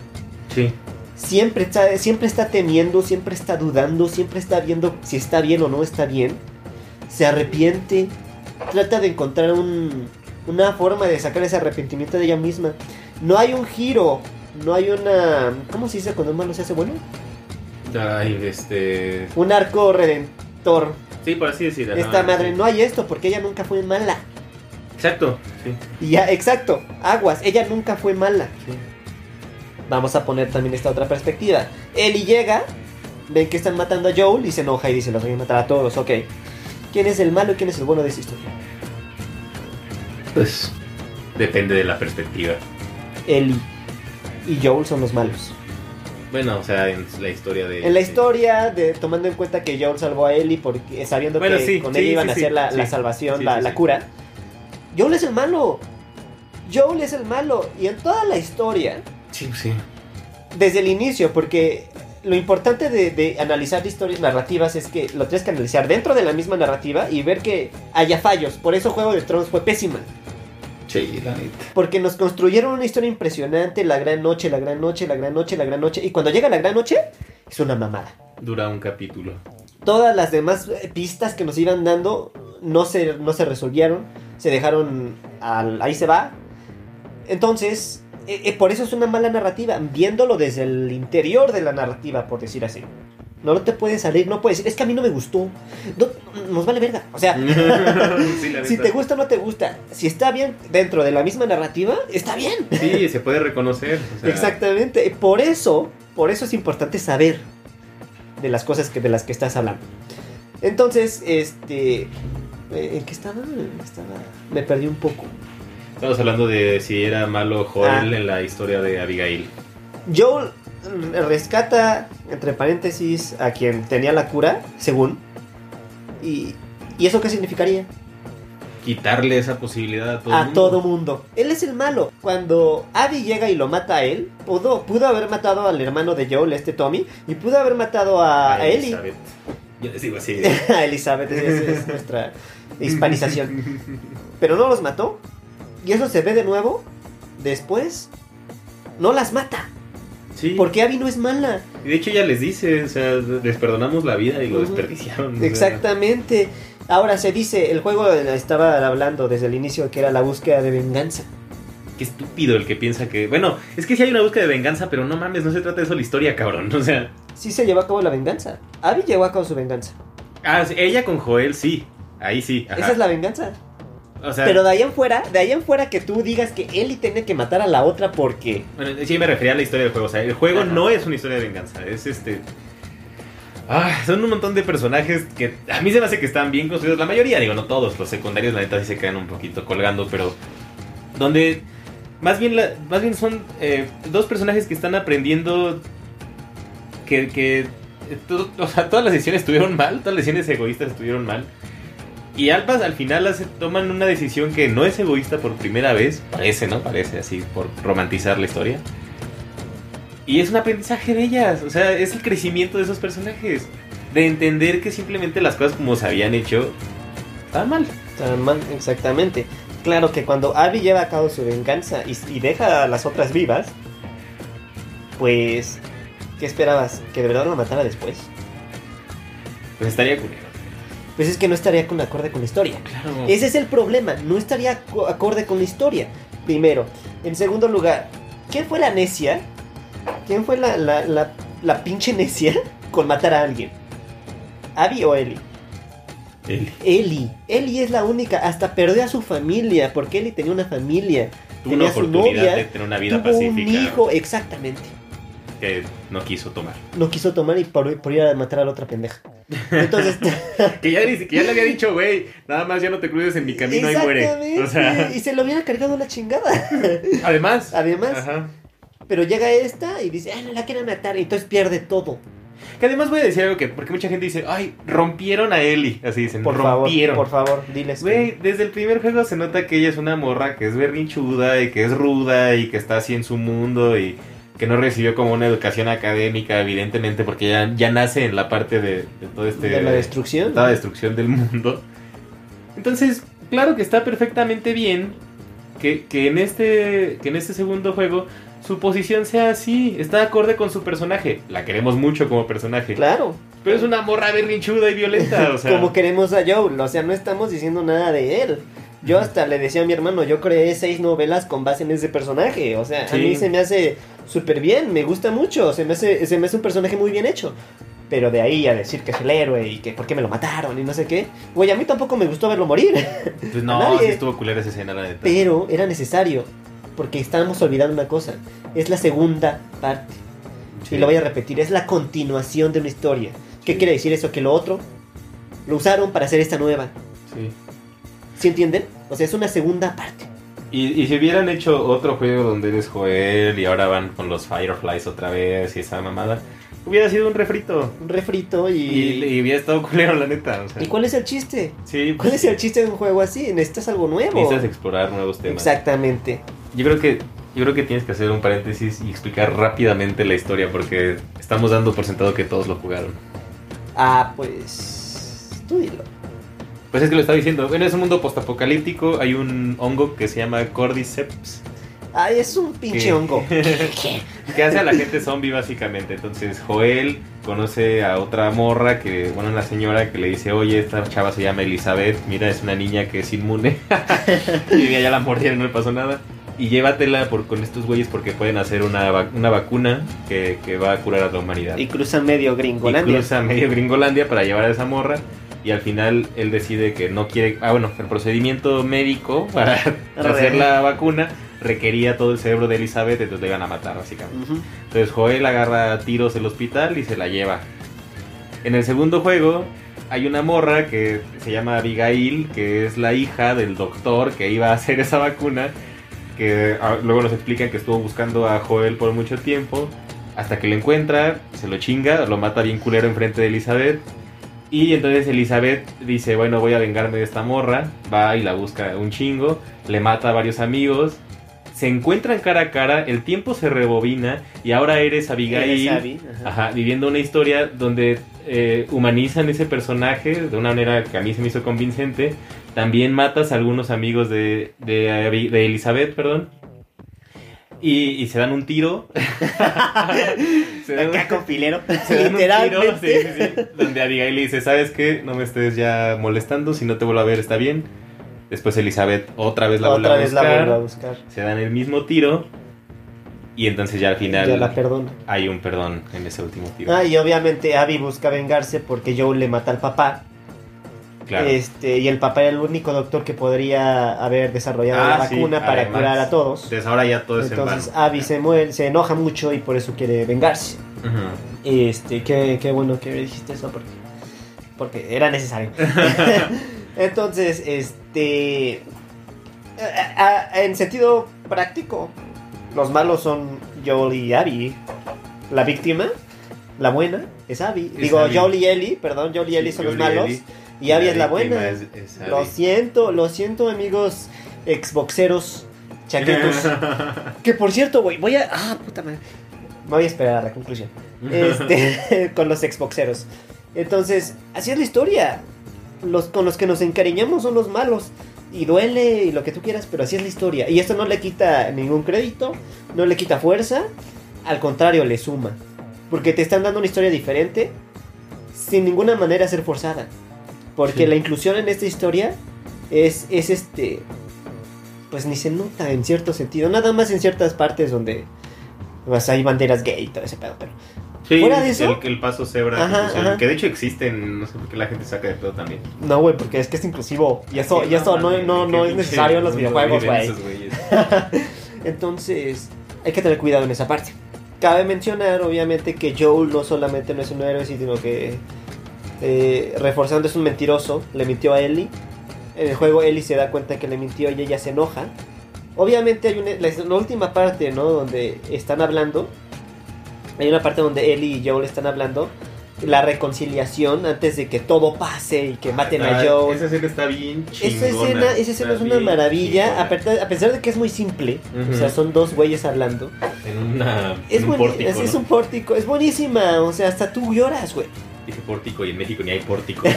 Sí. Siempre está, siempre está temiendo, siempre está dudando, siempre está viendo si está bien o no está bien. Se arrepiente, trata de encontrar un- una forma de sacar ese arrepentimiento de ella misma. No hay un giro, no hay una... ¿Cómo se dice cuando un malo se hace bueno? Ay, este. Un arco redentor. Sí, por así decirlo. Esta ¿no? madre Sí. no hay esto porque ella nunca fue mala. Exacto. Sí. Y ya, exacto, aguas, ella nunca fue mala. sí. Vamos a poner también esta otra perspectiva. Ellie llega, ven que están matando a Joel y se enoja y dice, los voy a matar a todos, ok. ¿Quién es el malo y quién es el bueno de esta historia? Pues. Depende de la perspectiva. Ellie y Joel son los malos. Bueno, o sea, en la historia de. En la historia, de, tomando en cuenta que Joel salvó a Ellie porque sabiendo Bueno, que sí, con sí, él iban sí, a sí, hacer la, sí. la salvación, Sí, la, sí, la sí. cura. Joel es el malo. Joel es el malo. Y en toda la historia, Sí, sí. desde el inicio, porque lo importante de, de analizar historias narrativas es que lo tienes que analizar dentro de la misma narrativa y ver que haya fallos. Por eso Juego de Tronos fue pésima. Sí, la neta. Porque nos construyeron una historia impresionante, la gran noche, la gran noche, la gran noche, la gran noche. Y cuando llega la gran noche, es una mamada. Dura un capítulo. Todas las demás pistas que nos iban dando no se, no se resolvieron. Se dejaron al... Ahí se va. Entonces, eh, eh, por eso es una mala narrativa. Viéndolo desde el interior de la narrativa, por decir así. No te puedes salir, no puedes decir, es que a mí no me gustó. No, nos vale verga. O sea, sí, si te gusta o no te gusta, si está bien dentro de la misma narrativa, está bien. Sí, se puede reconocer. o sea, Exactamente. Por eso, por eso es importante saber de las cosas que, de las que estás hablando. Entonces, este. Eh, ¿En qué estaba? estaba? Me perdí un poco. Estamos hablando de si era malo Joel Ah. en la historia de Abigail. Joel rescata, entre paréntesis, a quien tenía la cura, según. ¿Y, ¿y eso qué significaría? Quitarle esa posibilidad a todo a mundo. todo mundo. Él es el malo. Cuando Abby llega y lo mata a él, pudo, pudo haber matado al hermano de Joel, este Tommy, y pudo haber matado a, a Ellie. Elizabeth. Yo les digo así. a Elizabeth, es nuestra hispanización. Pero no los mató. Y eso se ve de nuevo. Después, no las mata. Sí. Porque Abby no es mala. Y de hecho ella les dice, o sea, les perdonamos la vida y lo desperdiciaron. o sea. Exactamente. Ahora se dice, el juego estaba hablando desde el inicio que era la búsqueda de venganza. Qué estúpido el que piensa que. Bueno, es que sí hay una búsqueda de venganza, pero no mames, no se trata de eso la historia, cabrón. O sea. Sí se llevó a cabo la venganza. Abby llevó a cabo su venganza. Ah, ella con Joel, sí. Ahí sí. ajá. Esa es la venganza. O sea, Pero de ahí en fuera, de ahí en fuera que tú digas que Ellie tiene que matar a la otra porque... Bueno, sí me refería a la historia del juego. O sea, el juego Ajá. no es una historia de venganza. Es este. Ah, son un montón de personajes que a mí se me hace que están bien construidos. La mayoría, digo, no todos. Los secundarios, la neta, sí se quedan un poquito colgando, pero. Donde. Más bien, la- más bien son eh, dos personajes que están aprendiendo. Que. que eh, o sea, todas las decisiones estuvieron mal. Todas las decisiones egoístas estuvieron mal. Y Albas al final hace- toman una decisión que no es egoísta por primera vez. Parece, ¿no? Parece así, por romantizar la historia. Y es un aprendizaje de ellas, o sea, es el crecimiento de esos personajes. De entender que simplemente las cosas como se habían hecho estaban mal. Tan mal, exactamente. Claro que cuando Abby lleva a cabo su venganza y, y deja a las otras vivas, pues, ¿qué esperabas? ¿Que de verdad la matara después? Pues estaría culero. Pues es que no estaría con acorde con la historia. Claro. Ese es el problema, no estaría co- acorde con la historia. Primero. En segundo lugar, ¿quién fue la necia? ¿Quién fue la, la, la, la pinche necia con matar a alguien? ¿Abby o Ellie? Él Ellie. Ellie es la única. Hasta perdió a su familia, porque Ellie tenía una familia. tuvo una tenía su oportunidad novia, de tener una vida Tuvo pacífica un hijo, exactamente. Que no quiso tomar. No quiso tomar y por, por ir a matar a la otra pendeja. Entonces, Que ya, que ya le había dicho, güey, nada más ya no te cruces en mi camino y muere. exactamente. O sea, Y se lo hubiera cargado la chingada. además. Además. Ajá. Pero llega esta y dice, ah, no la quieren matar. Y entonces pierde todo. Que además voy a decir algo que, porque mucha gente dice, ay, rompieron a Ellie. Así dicen, Por favor, por favor, diles. que- Güey, desde el primer juego se nota que ella es una morra que es berrinchuda y que es ruda y que está así en su mundo y que no recibió como una educación académica, evidentemente, porque ya, ya nace en la parte de, de todo este... de la destrucción. toda la destrucción del mundo. Entonces, claro que está perfectamente bien que, que en este, que en este segundo juego su posición sea así, está acorde con su personaje. La queremos mucho como personaje. Claro. Pero es una morra berrinchuda y violenta, o sea... Como queremos a Joel. O sea, no estamos diciendo nada de él. Yo hasta le decía a mi hermano, yo creé seis novelas con base en ese personaje. O sea, a mí se me hace súper bien, me gusta mucho. Se me, hace, se me hace un personaje muy bien hecho. Pero de ahí a decir que es el héroe y que por qué me lo mataron y no sé qué. Güey, a mí tampoco me gustó verlo morir. Pues no, sí estuvo culera esa escena, la neta. Pero era necesario. Porque estábamos olvidando una cosa. Es la segunda parte. Sí. Y lo voy a repetir, es la continuación de una historia. ¿Qué quiere decir eso? Que lo otro lo usaron para hacer esta nueva. Sí. ¿Sí entienden? O sea, es una segunda parte. Y, y si hubieran hecho otro juego donde eres Joel y ahora van con los Fireflies otra vez y esa mamada, hubiera sido un refrito. Un refrito y... Y, y hubiera estado culero, la neta. O sea, ¿Y cuál es el chiste? Sí, ¿Cuál es el chiste de un juego así? Necesitas algo nuevo. Necesitas explorar nuevos temas. Exactamente. Yo creo que yo creo que tienes que hacer un paréntesis y explicar rápidamente la historia porque estamos dando por sentado que todos lo jugaron. Ah, pues... Tú dilo. Pues es que lo estaba diciendo. Bueno, es un mundo postapocalíptico. Hay un hongo que se llama Cordyceps Ay, es un pinche ¿Qué? hongo. que hace a la gente zombie básicamente. Entonces Joel conoce a otra morra que, bueno, una señora que le dice, oye, esta chava se llama Elizabeth, mira, es una niña que es inmune. y ya la mordieron, no le pasó nada. Y llévatela por, con estos güeyes porque pueden hacer una, una vacuna que, que va a curar a la humanidad. Y cruzan medio Y gringolandia. cruza medio Gringolandia para llevar a esa morra. Y al final él decide que no quiere. Ah, bueno, el procedimiento médico para hacer la vacuna requería todo el cerebro de Elizabeth, entonces le iban a matar, básicamente. Entonces Joel agarra tiros el hospital y se la lleva. En el segundo juego hay una morra que se llama Abigail, que es la hija del doctor que iba a hacer esa vacuna. Que ah, luego nos explican que estuvo buscando a Joel por mucho tiempo. Hasta que lo encuentra, se lo chinga, lo mata bien culero enfrente de Elizabeth. Y entonces Elizabeth dice, bueno, voy a vengarme de esta morra. Va y la busca un chingo. Le mata a varios amigos. Se encuentran cara a cara, el tiempo se rebobina y ahora eres Abigail. Eres ajá. Viviendo una historia donde eh, humanizan ese personaje de una manera que a mí se me hizo convincente. También matas a algunos amigos de, de, de Elizabeth, perdón. Y, y se dan un tiro. se dan, Acá con filero. se dan un tiro, sí, sí, sí, donde Abigail le dice, ¿sabes qué? No me estés ya molestando, si no te vuelvo a ver está bien. Después Elizabeth otra vez la vuelve Otra a vez la buscar. vuelvo a buscar. Se dan el mismo tiro. Y entonces ya al final Ya la perdono. hay un perdón en ese último tiro. Ah, y obviamente Abby busca vengarse porque Joe le mata al papá. Claro. Este, y el papá era el único doctor que podría haber desarrollado Ah, la sí, vacuna para además. curar a todos. Entonces ahora ya todo es en Entonces. Abby se muere, se enoja mucho y por eso quiere vengarse. Este, qué, qué bueno que dijiste eso porque, porque era necesario. Entonces, este, a- a- en sentido práctico, los malos son Joel y Abby. La víctima, la buena, es Abby. Es Digo, Abby. Joel y Ellie, perdón, Joel y Ellie son los malos. Y Abby es la buena. Lo siento, lo siento, amigos exboxeros chaquetos. que por cierto, güey, voy a. Ah, puta madre. Me voy a esperar a la conclusión. Este, con los exboxeros. Entonces, así es la historia. Los con los que nos encariñamos son los malos. Y duele y lo que tú quieras, pero así es la historia. Y esto no le quita ningún crédito, no le quita fuerza. Al contrario, le suma. Porque te están dando una historia diferente, sin ninguna manera ser forzada. Porque Sí. la inclusión en esta historia es, es este. Pues ni se nota en cierto sentido. Nada más en ciertas partes donde. Pues hay banderas gay y todo ese pedo. Pero Sí, Fuera de eso- El, el paso cebra, Ajá, que ajá. que de hecho existen, no sé por qué la gente saca de pedo también. no, güey, porque es que es inclusivo. Y eso, Sí, y eso no, no, qué no es necesario en los videojuegos, güey. Entonces, hay que tener cuidado en esa parte. Cabe mencionar, obviamente, que Joel no solamente no es un héroe, sino que eh, reforzando es un mentiroso. Le mintió a Ellie. En el juego Ellie se da cuenta que le mintió y ella se enoja. Obviamente hay una, la, la última parte, ¿no? Donde están hablando. Hay una parte donde Ellie y Joel están hablando. La reconciliación antes de que todo pase y que maten a Ah, Joel. Esa escena está bien chingona. Esa escena, esa escena es una maravilla, a pesar, a pesar de que es muy simple. O Ujú. sea, son dos güeyes hablando. En, una, Es, en un pórtico, es, es ¿no? un pórtico, es buenísima. O sea, hasta tú lloras, güey. Dije pórtico y en México ni hay pórtico.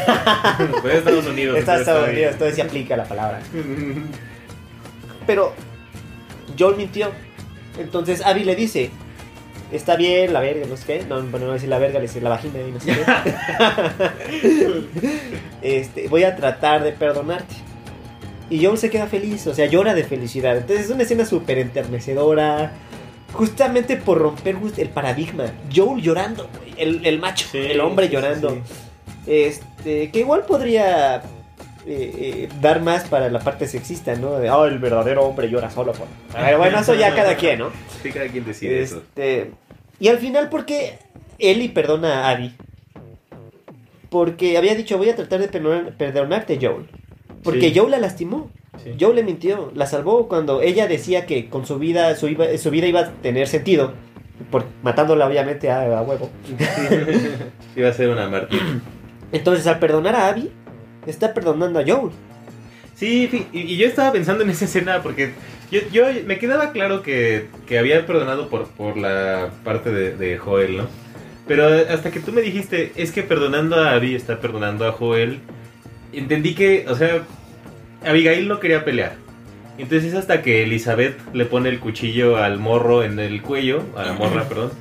Fue de Estados Unidos. En Estados Unidos, entonces se aplica la palabra. Pero Joel mintió. Entonces Abby le dice: Está bien, la verga, no sé qué. No, bueno, no decir la verga, le dice la vagina y no sé qué. este, voy a tratar de perdonarte. Y Joel se queda feliz, o sea, llora de felicidad. Entonces es una escena súper enternecedora. Justamente por romper el paradigma. Joel llorando, güey, el, el macho, Sí, el hombre llorando. sí. Este, que igual podría eh, eh, dar más para la parte sexista, ¿no? De, oh, el verdadero hombre llora solo por. A ver, bueno, eso ya cada quien, ¿no? Sí, cada quien decide eso. Este, y al final, ¿por qué Ellie perdona a Abby? Porque había dicho, voy a tratar de perdonar- perdonarte, Joel. Porque Sí. Joel la lastimó. Sí. Joel le mintió, la salvó cuando ella decía que con su vida, su, iba- su vida iba a tener sentido. Por, matándola obviamente a, a huevo. Iba a ser una mártir. Entonces al perdonar a Abby, está perdonando a Joel. Sí, y, y yo estaba pensando en esa escena porque yo, yo me quedaba claro que, que había perdonado por, por la parte de, de Joel, ¿no? Pero hasta que tú me dijiste, es que perdonando a Abby está perdonando a Joel, entendí que, o sea, Abigail no quería pelear. Entonces es hasta que Elizabeth le pone el cuchillo al morro en el cuello, a la morra, perdón,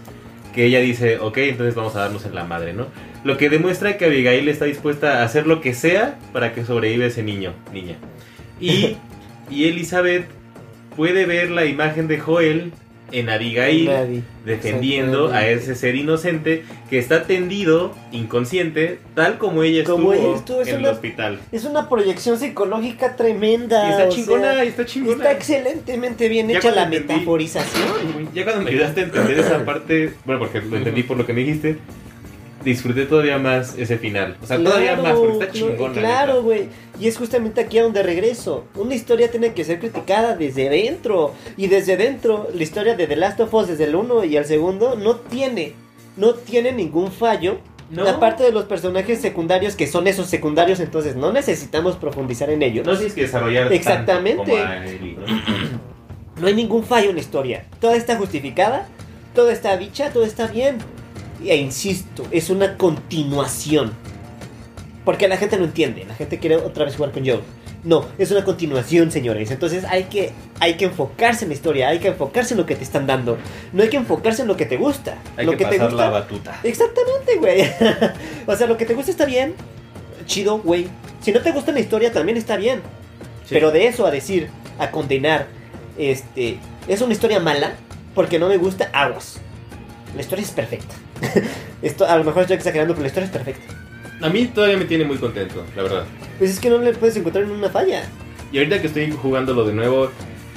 que ella dice, ok, entonces vamos a darnos en la madre, ¿no? Lo que demuestra que Abigail está dispuesta a hacer lo que sea para que sobreviva ese niño, niña. Y, y Elizabeth puede ver la imagen de Joel en Abigail Nadie. defendiendo a ese ser inocente que está tendido, inconsciente, tal como ella Como estuvo, ella estuvo, es en el una- hospital. Es una proyección psicológica tremenda. Y está chingona, sea, está chingona. está excelentemente bien Ya hecha la entendí- metaforización. Ya cuando me ayudaste a entender esa parte, bueno, porque lo entendí por lo que me dijiste, disfruté todavía más ese final. O sea, todavía Claro, más, porque está chingona. Claro, güey. Y es justamente aquí a donde regreso. Una historia tiene que ser criticada desde dentro. Y desde dentro, la historia de The Last of Us, desde el 1 y el segundo, no tiene. No tiene ningún fallo. No. Aparte de los personajes secundarios, que son esos secundarios, entonces no necesitamos profundizar en ellos. No tienes que desarrollar Exactamente. tanto como a Ellie, ¿no? No hay ningún fallo en la historia. Toda está justificada, toda está dicha, todo está bien. E insisto, es una continuación. Porque la gente no entiende, la gente quiere otra vez jugar con Joe. No, es una continuación, señores. Entonces hay que, hay que enfocarse en la historia, hay que enfocarse en lo que te están dando. No hay que enfocarse en lo que te gusta. Hay lo que, que, te pasar gusta. la batuta. Exactamente, güey. o sea, lo que te gusta está bien. Chido, güey. Si no te gusta la historia, también está bien. Sí. Pero de eso a decir, a condenar, este, es una historia mala, porque no me gusta, aguas. La historia es perfecta. Esto, a lo mejor estoy exagerando, pero la historia es perfecta. A mí todavía me tiene muy contento, la verdad. Pues es que no le puedes encontrar en una falla. Y ahorita que estoy jugándolo de nuevo,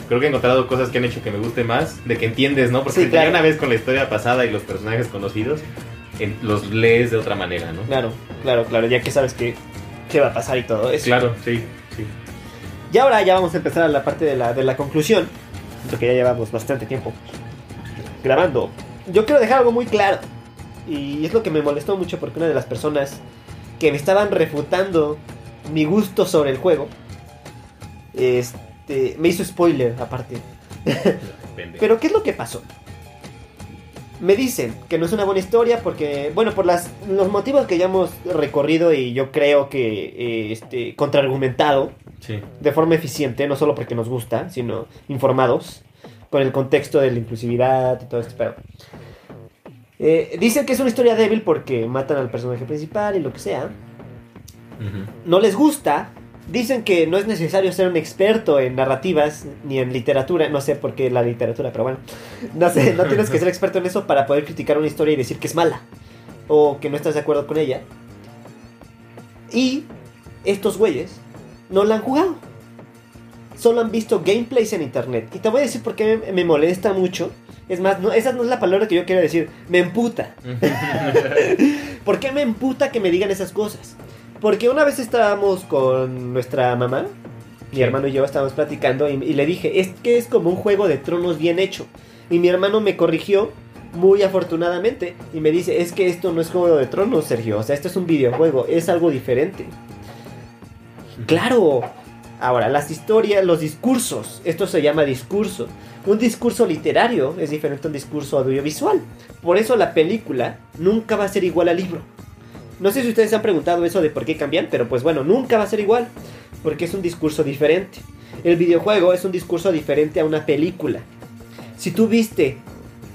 creo que he encontrado cosas que han hecho que me guste más, de que entiendes, ¿no? Porque Sí, claro. una vez con la historia pasada y los personajes conocidos, en- los lees de otra manera, ¿no? Claro, claro, claro, ya que sabes que, qué va a pasar y todo eso. Claro, sí, sí. Y ahora ya vamos a empezar a la parte de la, de la conclusión, porque ya llevamos bastante tiempo grabando. Yo quiero dejar algo muy claro, y es lo que me molestó mucho porque una de las personas que me estaban refutando mi gusto sobre el juego, este, me hizo spoiler aparte. Pero ¿qué es lo que pasó? Me dicen que no es una buena historia porque, bueno, por las, los motivos que ya hemos recorrido y yo creo que eh, este, contraargumentado Sí. de forma eficiente, no solo porque nos gusta, sino informados con el contexto de la inclusividad y todo este pedo. Eh, dicen que es una historia débil porque matan al personaje principal y lo que sea. No les gusta. Dicen que no es necesario ser un experto en narrativas ni en literatura. No sé por qué la literatura, pero bueno. No sé, no tienes que ser experto en eso para poder criticar una historia y decir que es mala. O que no estás de acuerdo con ella. Y estos güeyes no la han jugado. Solo han visto gameplays en internet. Y te voy a decir por qué me molesta mucho. Es más, no, esa no es la palabra que yo quiero decir. Me emputa. ¿Por qué me emputa que me digan esas cosas? Porque una vez estábamos con nuestra mamá, mi Sí. hermano y yo estábamos platicando y, y le dije, es que es como un juego de tronos bien hecho. Y mi hermano me corrigió muy afortunadamente y me dice, es que esto no es juego de tronos, Sergio. O sea, esto es un videojuego, es algo diferente. Claro. Ahora, las historias, los discursos, esto se llama discurso. Un discurso literario es diferente a un discurso audiovisual. Por eso la película nunca va a ser igual al libro. No sé si ustedes se han preguntado eso de por qué cambian, pero pues bueno, nunca va a ser igual. Porque es un discurso diferente. El videojuego es un discurso diferente a una película. Si tú viste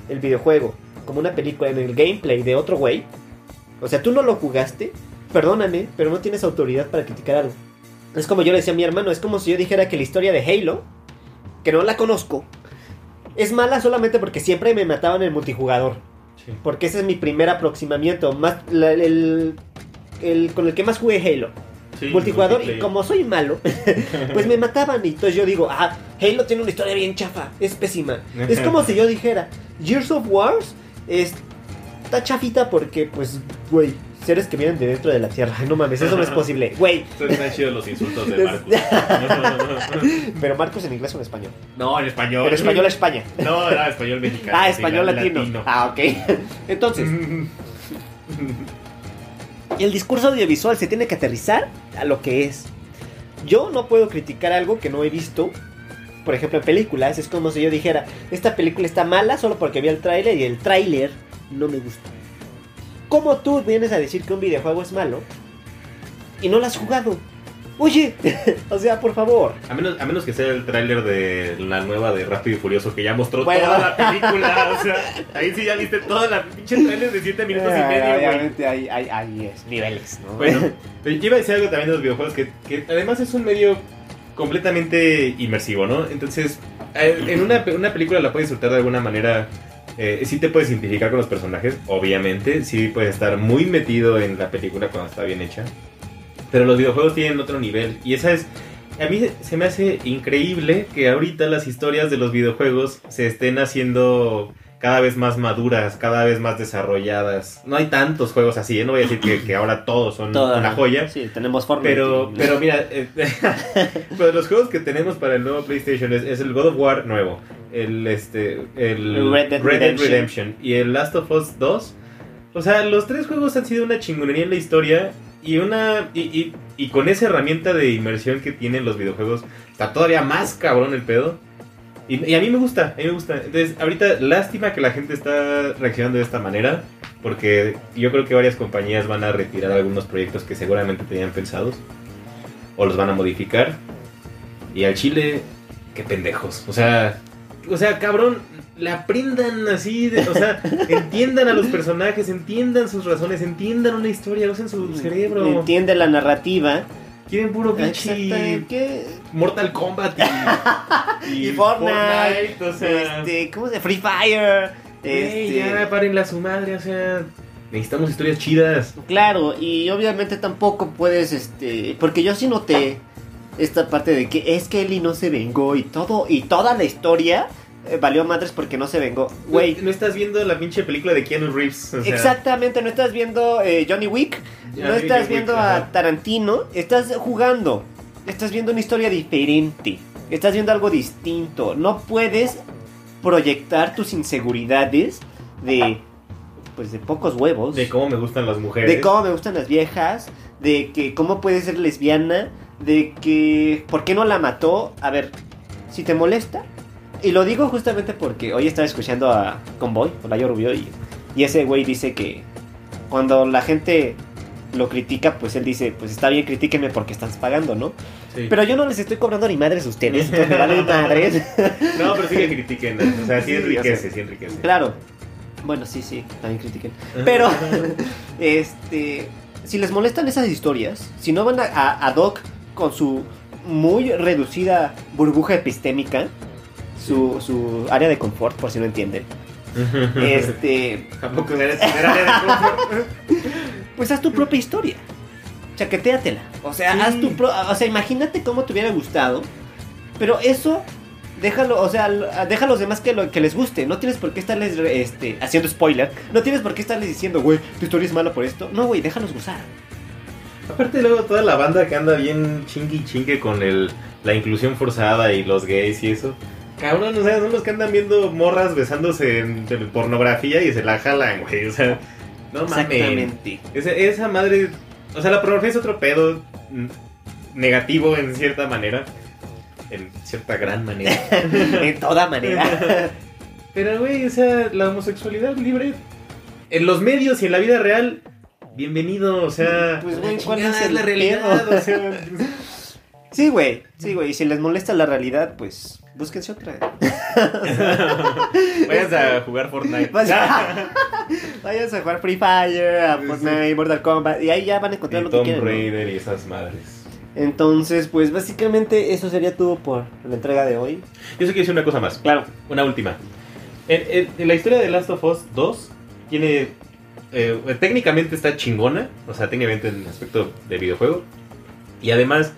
el videojuego como una película en el gameplay de otro güey, o sea, tú no lo jugaste, perdóname, pero no tienes autoridad para criticar algo. Es como yo le decía a mi hermano, es como si yo dijera que la historia de Halo, que no la conozco, es mala solamente porque siempre me mataban en el multijugador. Sí. Porque ese es mi primer aproximamiento. Más, la- el, el- con el que más jugué Halo. Sí, multijugador. Y como soy malo, pues me mataban. Y entonces yo digo, ah, Halo tiene una historia bien chafa. Es pésima. Es como si yo dijera, Gears of Wars es, está chafita porque, pues, güey, seres que vienen de dentro de la Tierra. No mames, eso no es posible. Güey. Tan chidos los insultos de Marcos. Pero Marcos en inglés o en español. no, en español. En español España. No, era español mexicano. Ah, español la- latino. Ah, ok. Entonces, el discurso audiovisual se tiene que aterrizar a lo que es. Yo no puedo criticar algo que no he visto. Por ejemplo, en películas, es como si yo dijera, esta película está mala solo porque vi el tráiler y el tráiler no me gusta. ¿Cómo tú vienes a decir que un videojuego es malo y no lo has jugado? Oye, o sea, por favor. A menos, a menos que sea el tráiler de la nueva de Rápido y Furioso que ya mostró Bueno. toda la película. O sea, ahí sí ya viste toda la pinche tráiler de 7 minutos y medio, güey. Obviamente hay, hay, hay es, niveles, ¿no? Bueno, yo iba a decir algo también de los videojuegos que, que además es un medio completamente inmersivo, ¿no? Entonces, eh, en una, una película la puedes disfrutar de alguna manera. Eh, sí te puedes identificar con los personajes, obviamente. Sí puedes estar muy metido en la película cuando está bien hecha. Pero los videojuegos tienen otro nivel. Y esa es. A mí se me hace increíble que ahorita las historias de los videojuegos se estén haciendo cada vez más maduras, cada vez más desarrolladas. No hay tantos juegos así, ¿eh? no voy a decir que, que ahora todos son Toda- una joya. Sí, tenemos Fortnite. Pero, y- pero mira, eh, pero los juegos que tenemos para el nuevo PlayStation es, es el God of War nuevo, el este, el Red Dead Redemption. Redemption y el Last of Us 2. O sea, los tres juegos han sido una chingonería en la historia y una y, y- y con esa herramienta de inmersión que tienen los videojuegos está todavía más cabrón el pedo. Y, y a mí me gusta, a mí me gusta. Entonces, ahorita lástima que la gente está reaccionando de esta manera. Porque yo creo que varias compañías van a retirar algunos proyectos que seguramente tenían pensados. O los van a modificar. Y al Chile, qué pendejos. O sea, o sea, cabrón, le aprendan así. de- o sea, entiendan a los personajes, entiendan sus razones, entiendan una historia, usen su cerebro. Entiende la narrativa. Quieren puro pinche ¿qué? Mortal Kombat y, Y Fortnite, o sea, Este, ¿cómo se Free Fire. Este, ya a su madre, o sea, necesitamos historias chidas. Claro, y obviamente tampoco puedes, este, porque yo sí noté esta parte de que es que Ellie no se vengó y todo, y toda la historia eh, valió madres porque no se vengó. Güey, No, no estás viendo la pinche película de Keanu Reeves. o sea, exactamente, no estás viendo eh, Johnny Wick, no estás Wick, viendo ajá. a Tarantino, estás jugando, estás viendo una historia diferente, estás viendo algo distinto. No puedes proyectar tus inseguridades de, pues, de pocos huevos. De cómo me gustan las mujeres. de cómo me gustan las viejas, de que cómo puede ser lesbiana, de que por qué no la mató. A ver, si te molesta, y lo digo justamente porque hoy estaba escuchando a Convoy, Olayo Rubio, y, y ese güey dice que cuando la gente lo critica, pues él dice, pues está bien, critíquenme porque estás pagando, ¿no? Sí. Pero yo no les estoy cobrando ni madres a ustedes, entonces me valen madres. No, pero sí que critiquen. O sea, sí Sí, enriquece, o sea, sí enriquece. Claro. Bueno, sí, sí, también critiquen. Pero, este, si les molestan esas historias, si no van a, a, a Doc con su muy reducida burbuja epistémica, su, su área de confort, por si no entienden, este, Tampoco eres tener área de confort. pues haz tu propia historia. Chaquetéatela. O sea, Sí. haz tu pro- o sea, imagínate cómo te hubiera gustado. Pero eso déjalo, o sea, deja a los demás que, lo, que les guste. No tienes por qué estarles este, haciendo spoiler. No tienes por qué estarles diciendo, güey, tu historia es mala por esto. No, güey, déjalos gozar. Aparte luego toda la banda que anda bien chingue y chingue con el, la inclusión forzada y los gays y eso. Cabrón, o sea, son los que andan viendo morras besándose en, en pornografía y se la jalan, güey. O sea, no mames. Exactamente. Esa, esa madre. O sea, la pornografía es otro pedo negativo en cierta manera. En cierta gran manera. en toda manera. Pero, güey, o sea, la homosexualidad libre en los medios y en la vida real, bienvenido, o sea. Pues, güey, ¿cuál es la realidad? pedo? O sea, sí, güey. Sí, güey. Y si les molesta la realidad, pues búsquense otra. Váyanse a jugar Fortnite. Vayan- Váyanse a jugar Free Fire, a Sí, Fortnite, Mortal Kombat. Y ahí ya van a encontrar y lo que Tomb quieren. ¿no? Raider y esas madres. Entonces, pues básicamente eso sería todo por la entrega de hoy. Yo sé que decir una cosa más. Claro. Una última. En, en- en la historia de Last of Us 2 tiene... eh, técnicamente está chingona, o sea, técnicamente en aspecto de videojuego. Y además,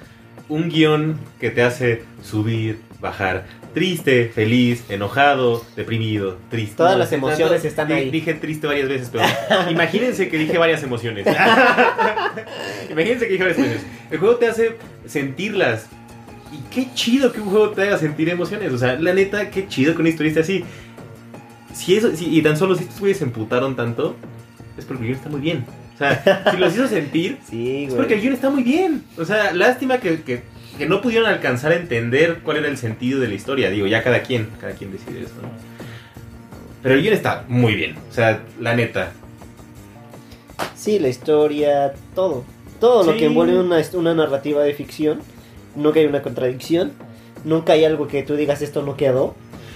un guion que te hace subir, bajar, triste, feliz, enojado, deprimido, triste. Todas las emociones tanto- están ahí. Dije triste varias veces, pero imagínense que dije varias emociones. imagínense que dije varias emociones. El juego te hace sentirlas. Y qué chido que un juego te haga sentir emociones. O sea, la neta, qué chido que esté así. Si eso, si- y tan solo si estos güeyes se emputaron tanto, es porque el guion está muy bien. O sea, si los hizo sentir, Sí, es porque el guion está muy bien. O sea, lástima que, que, que no pudieron alcanzar a entender cuál era el sentido de la historia. Digo, ya cada quien, cada quien decide eso. ¿no? Pero el guion está muy bien. O sea, la neta. Sí, la historia, todo. Todo lo que envuelve una, una narrativa de ficción. Nunca hay una contradicción. Nunca hay algo que tú digas esto no quedó.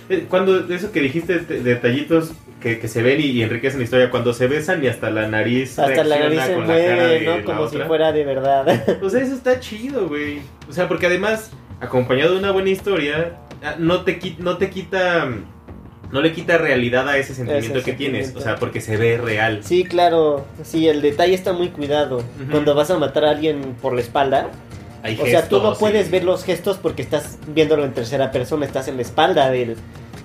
Eh, Cuando eso que dijiste, de- detallitos que, que se ven y, y enriquecen la historia, cuando se besan y hasta la nariz. Hasta la nariz se mueve, ¿no? Como si fuera de verdad. O sea, eso está chido, güey. O sea, porque además, acompañado de una buena historia, ah, no te, no te quita. No le quita realidad a ese sentimiento Ese que tienes. O sea, porque se ve real. Sí, claro. Sí, el detalle está muy cuidado. Cuando vas a matar a alguien por la espalda, Hay o sea, tú no puedes ver los gestos porque estás viéndolo en tercera persona, estás en la espalda del,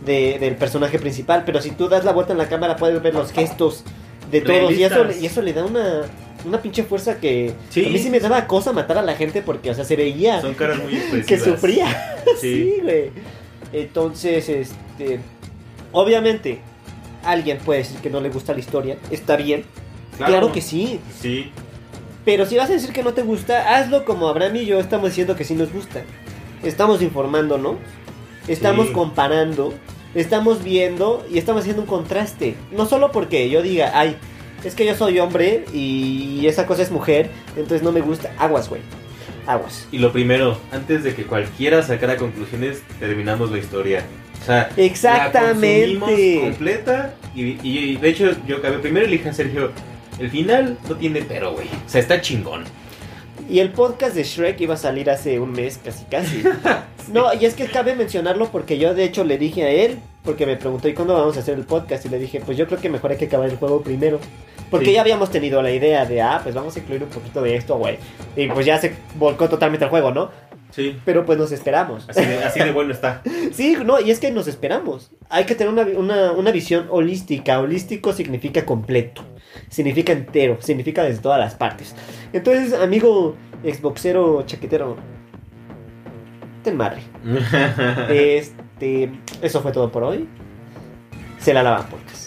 de- del personaje principal, pero si tú das la vuelta en la cámara puedes ver los gestos de todos y eso, y eso le da una, una pinche fuerza que Sí. a mí sí me daba cosa matar a la gente porque, o sea, se veía Son caras muy que sufría. Sí. Güey. Entonces, este, obviamente, alguien puede decir que no le gusta la historia, está bien, claro que sí. Sí. Pero si vas a decir que no te gusta, hazlo como Abraham y yo estamos diciendo que sí nos gusta. Estamos informándonos, estamos Sí. comparando, estamos viendo y estamos haciendo un contraste. No solo porque yo diga, ay, es que yo soy hombre y esa cosa es mujer, entonces no me gusta. Aguas, güey. Aguas. Y lo primero, antes de que cualquiera sacara conclusiones, terminamos la historia. O sea, La Exactamente. consumimos completa. Y, y- y de hecho, yo cabe- primero le dije a Sergio: el final no tiene pero, güey. O sea, está chingón. Y el podcast de Shrek iba a salir hace un mes, casi casi. No, y es que cabe mencionarlo porque yo de hecho le dije a él, porque me preguntó, ¿y cuándo vamos a hacer el podcast? Y le dije, pues yo creo que mejor hay que acabar el juego primero. Porque ya habíamos tenido la idea de, ah, pues vamos a incluir un poquito de esto, güey. Y pues ya se volcó totalmente el juego, ¿no? Sí. Pero pues nos esperamos. Así de, así de bueno está. sí, no, y es que nos esperamos. Hay que tener una, una, una visión holística. Holístico significa completo, significa entero, significa desde todas las partes. Entonces, amigo Xboxero chaquetero mienten madre. este, eso fue todo por hoy. Se la lavan podcast.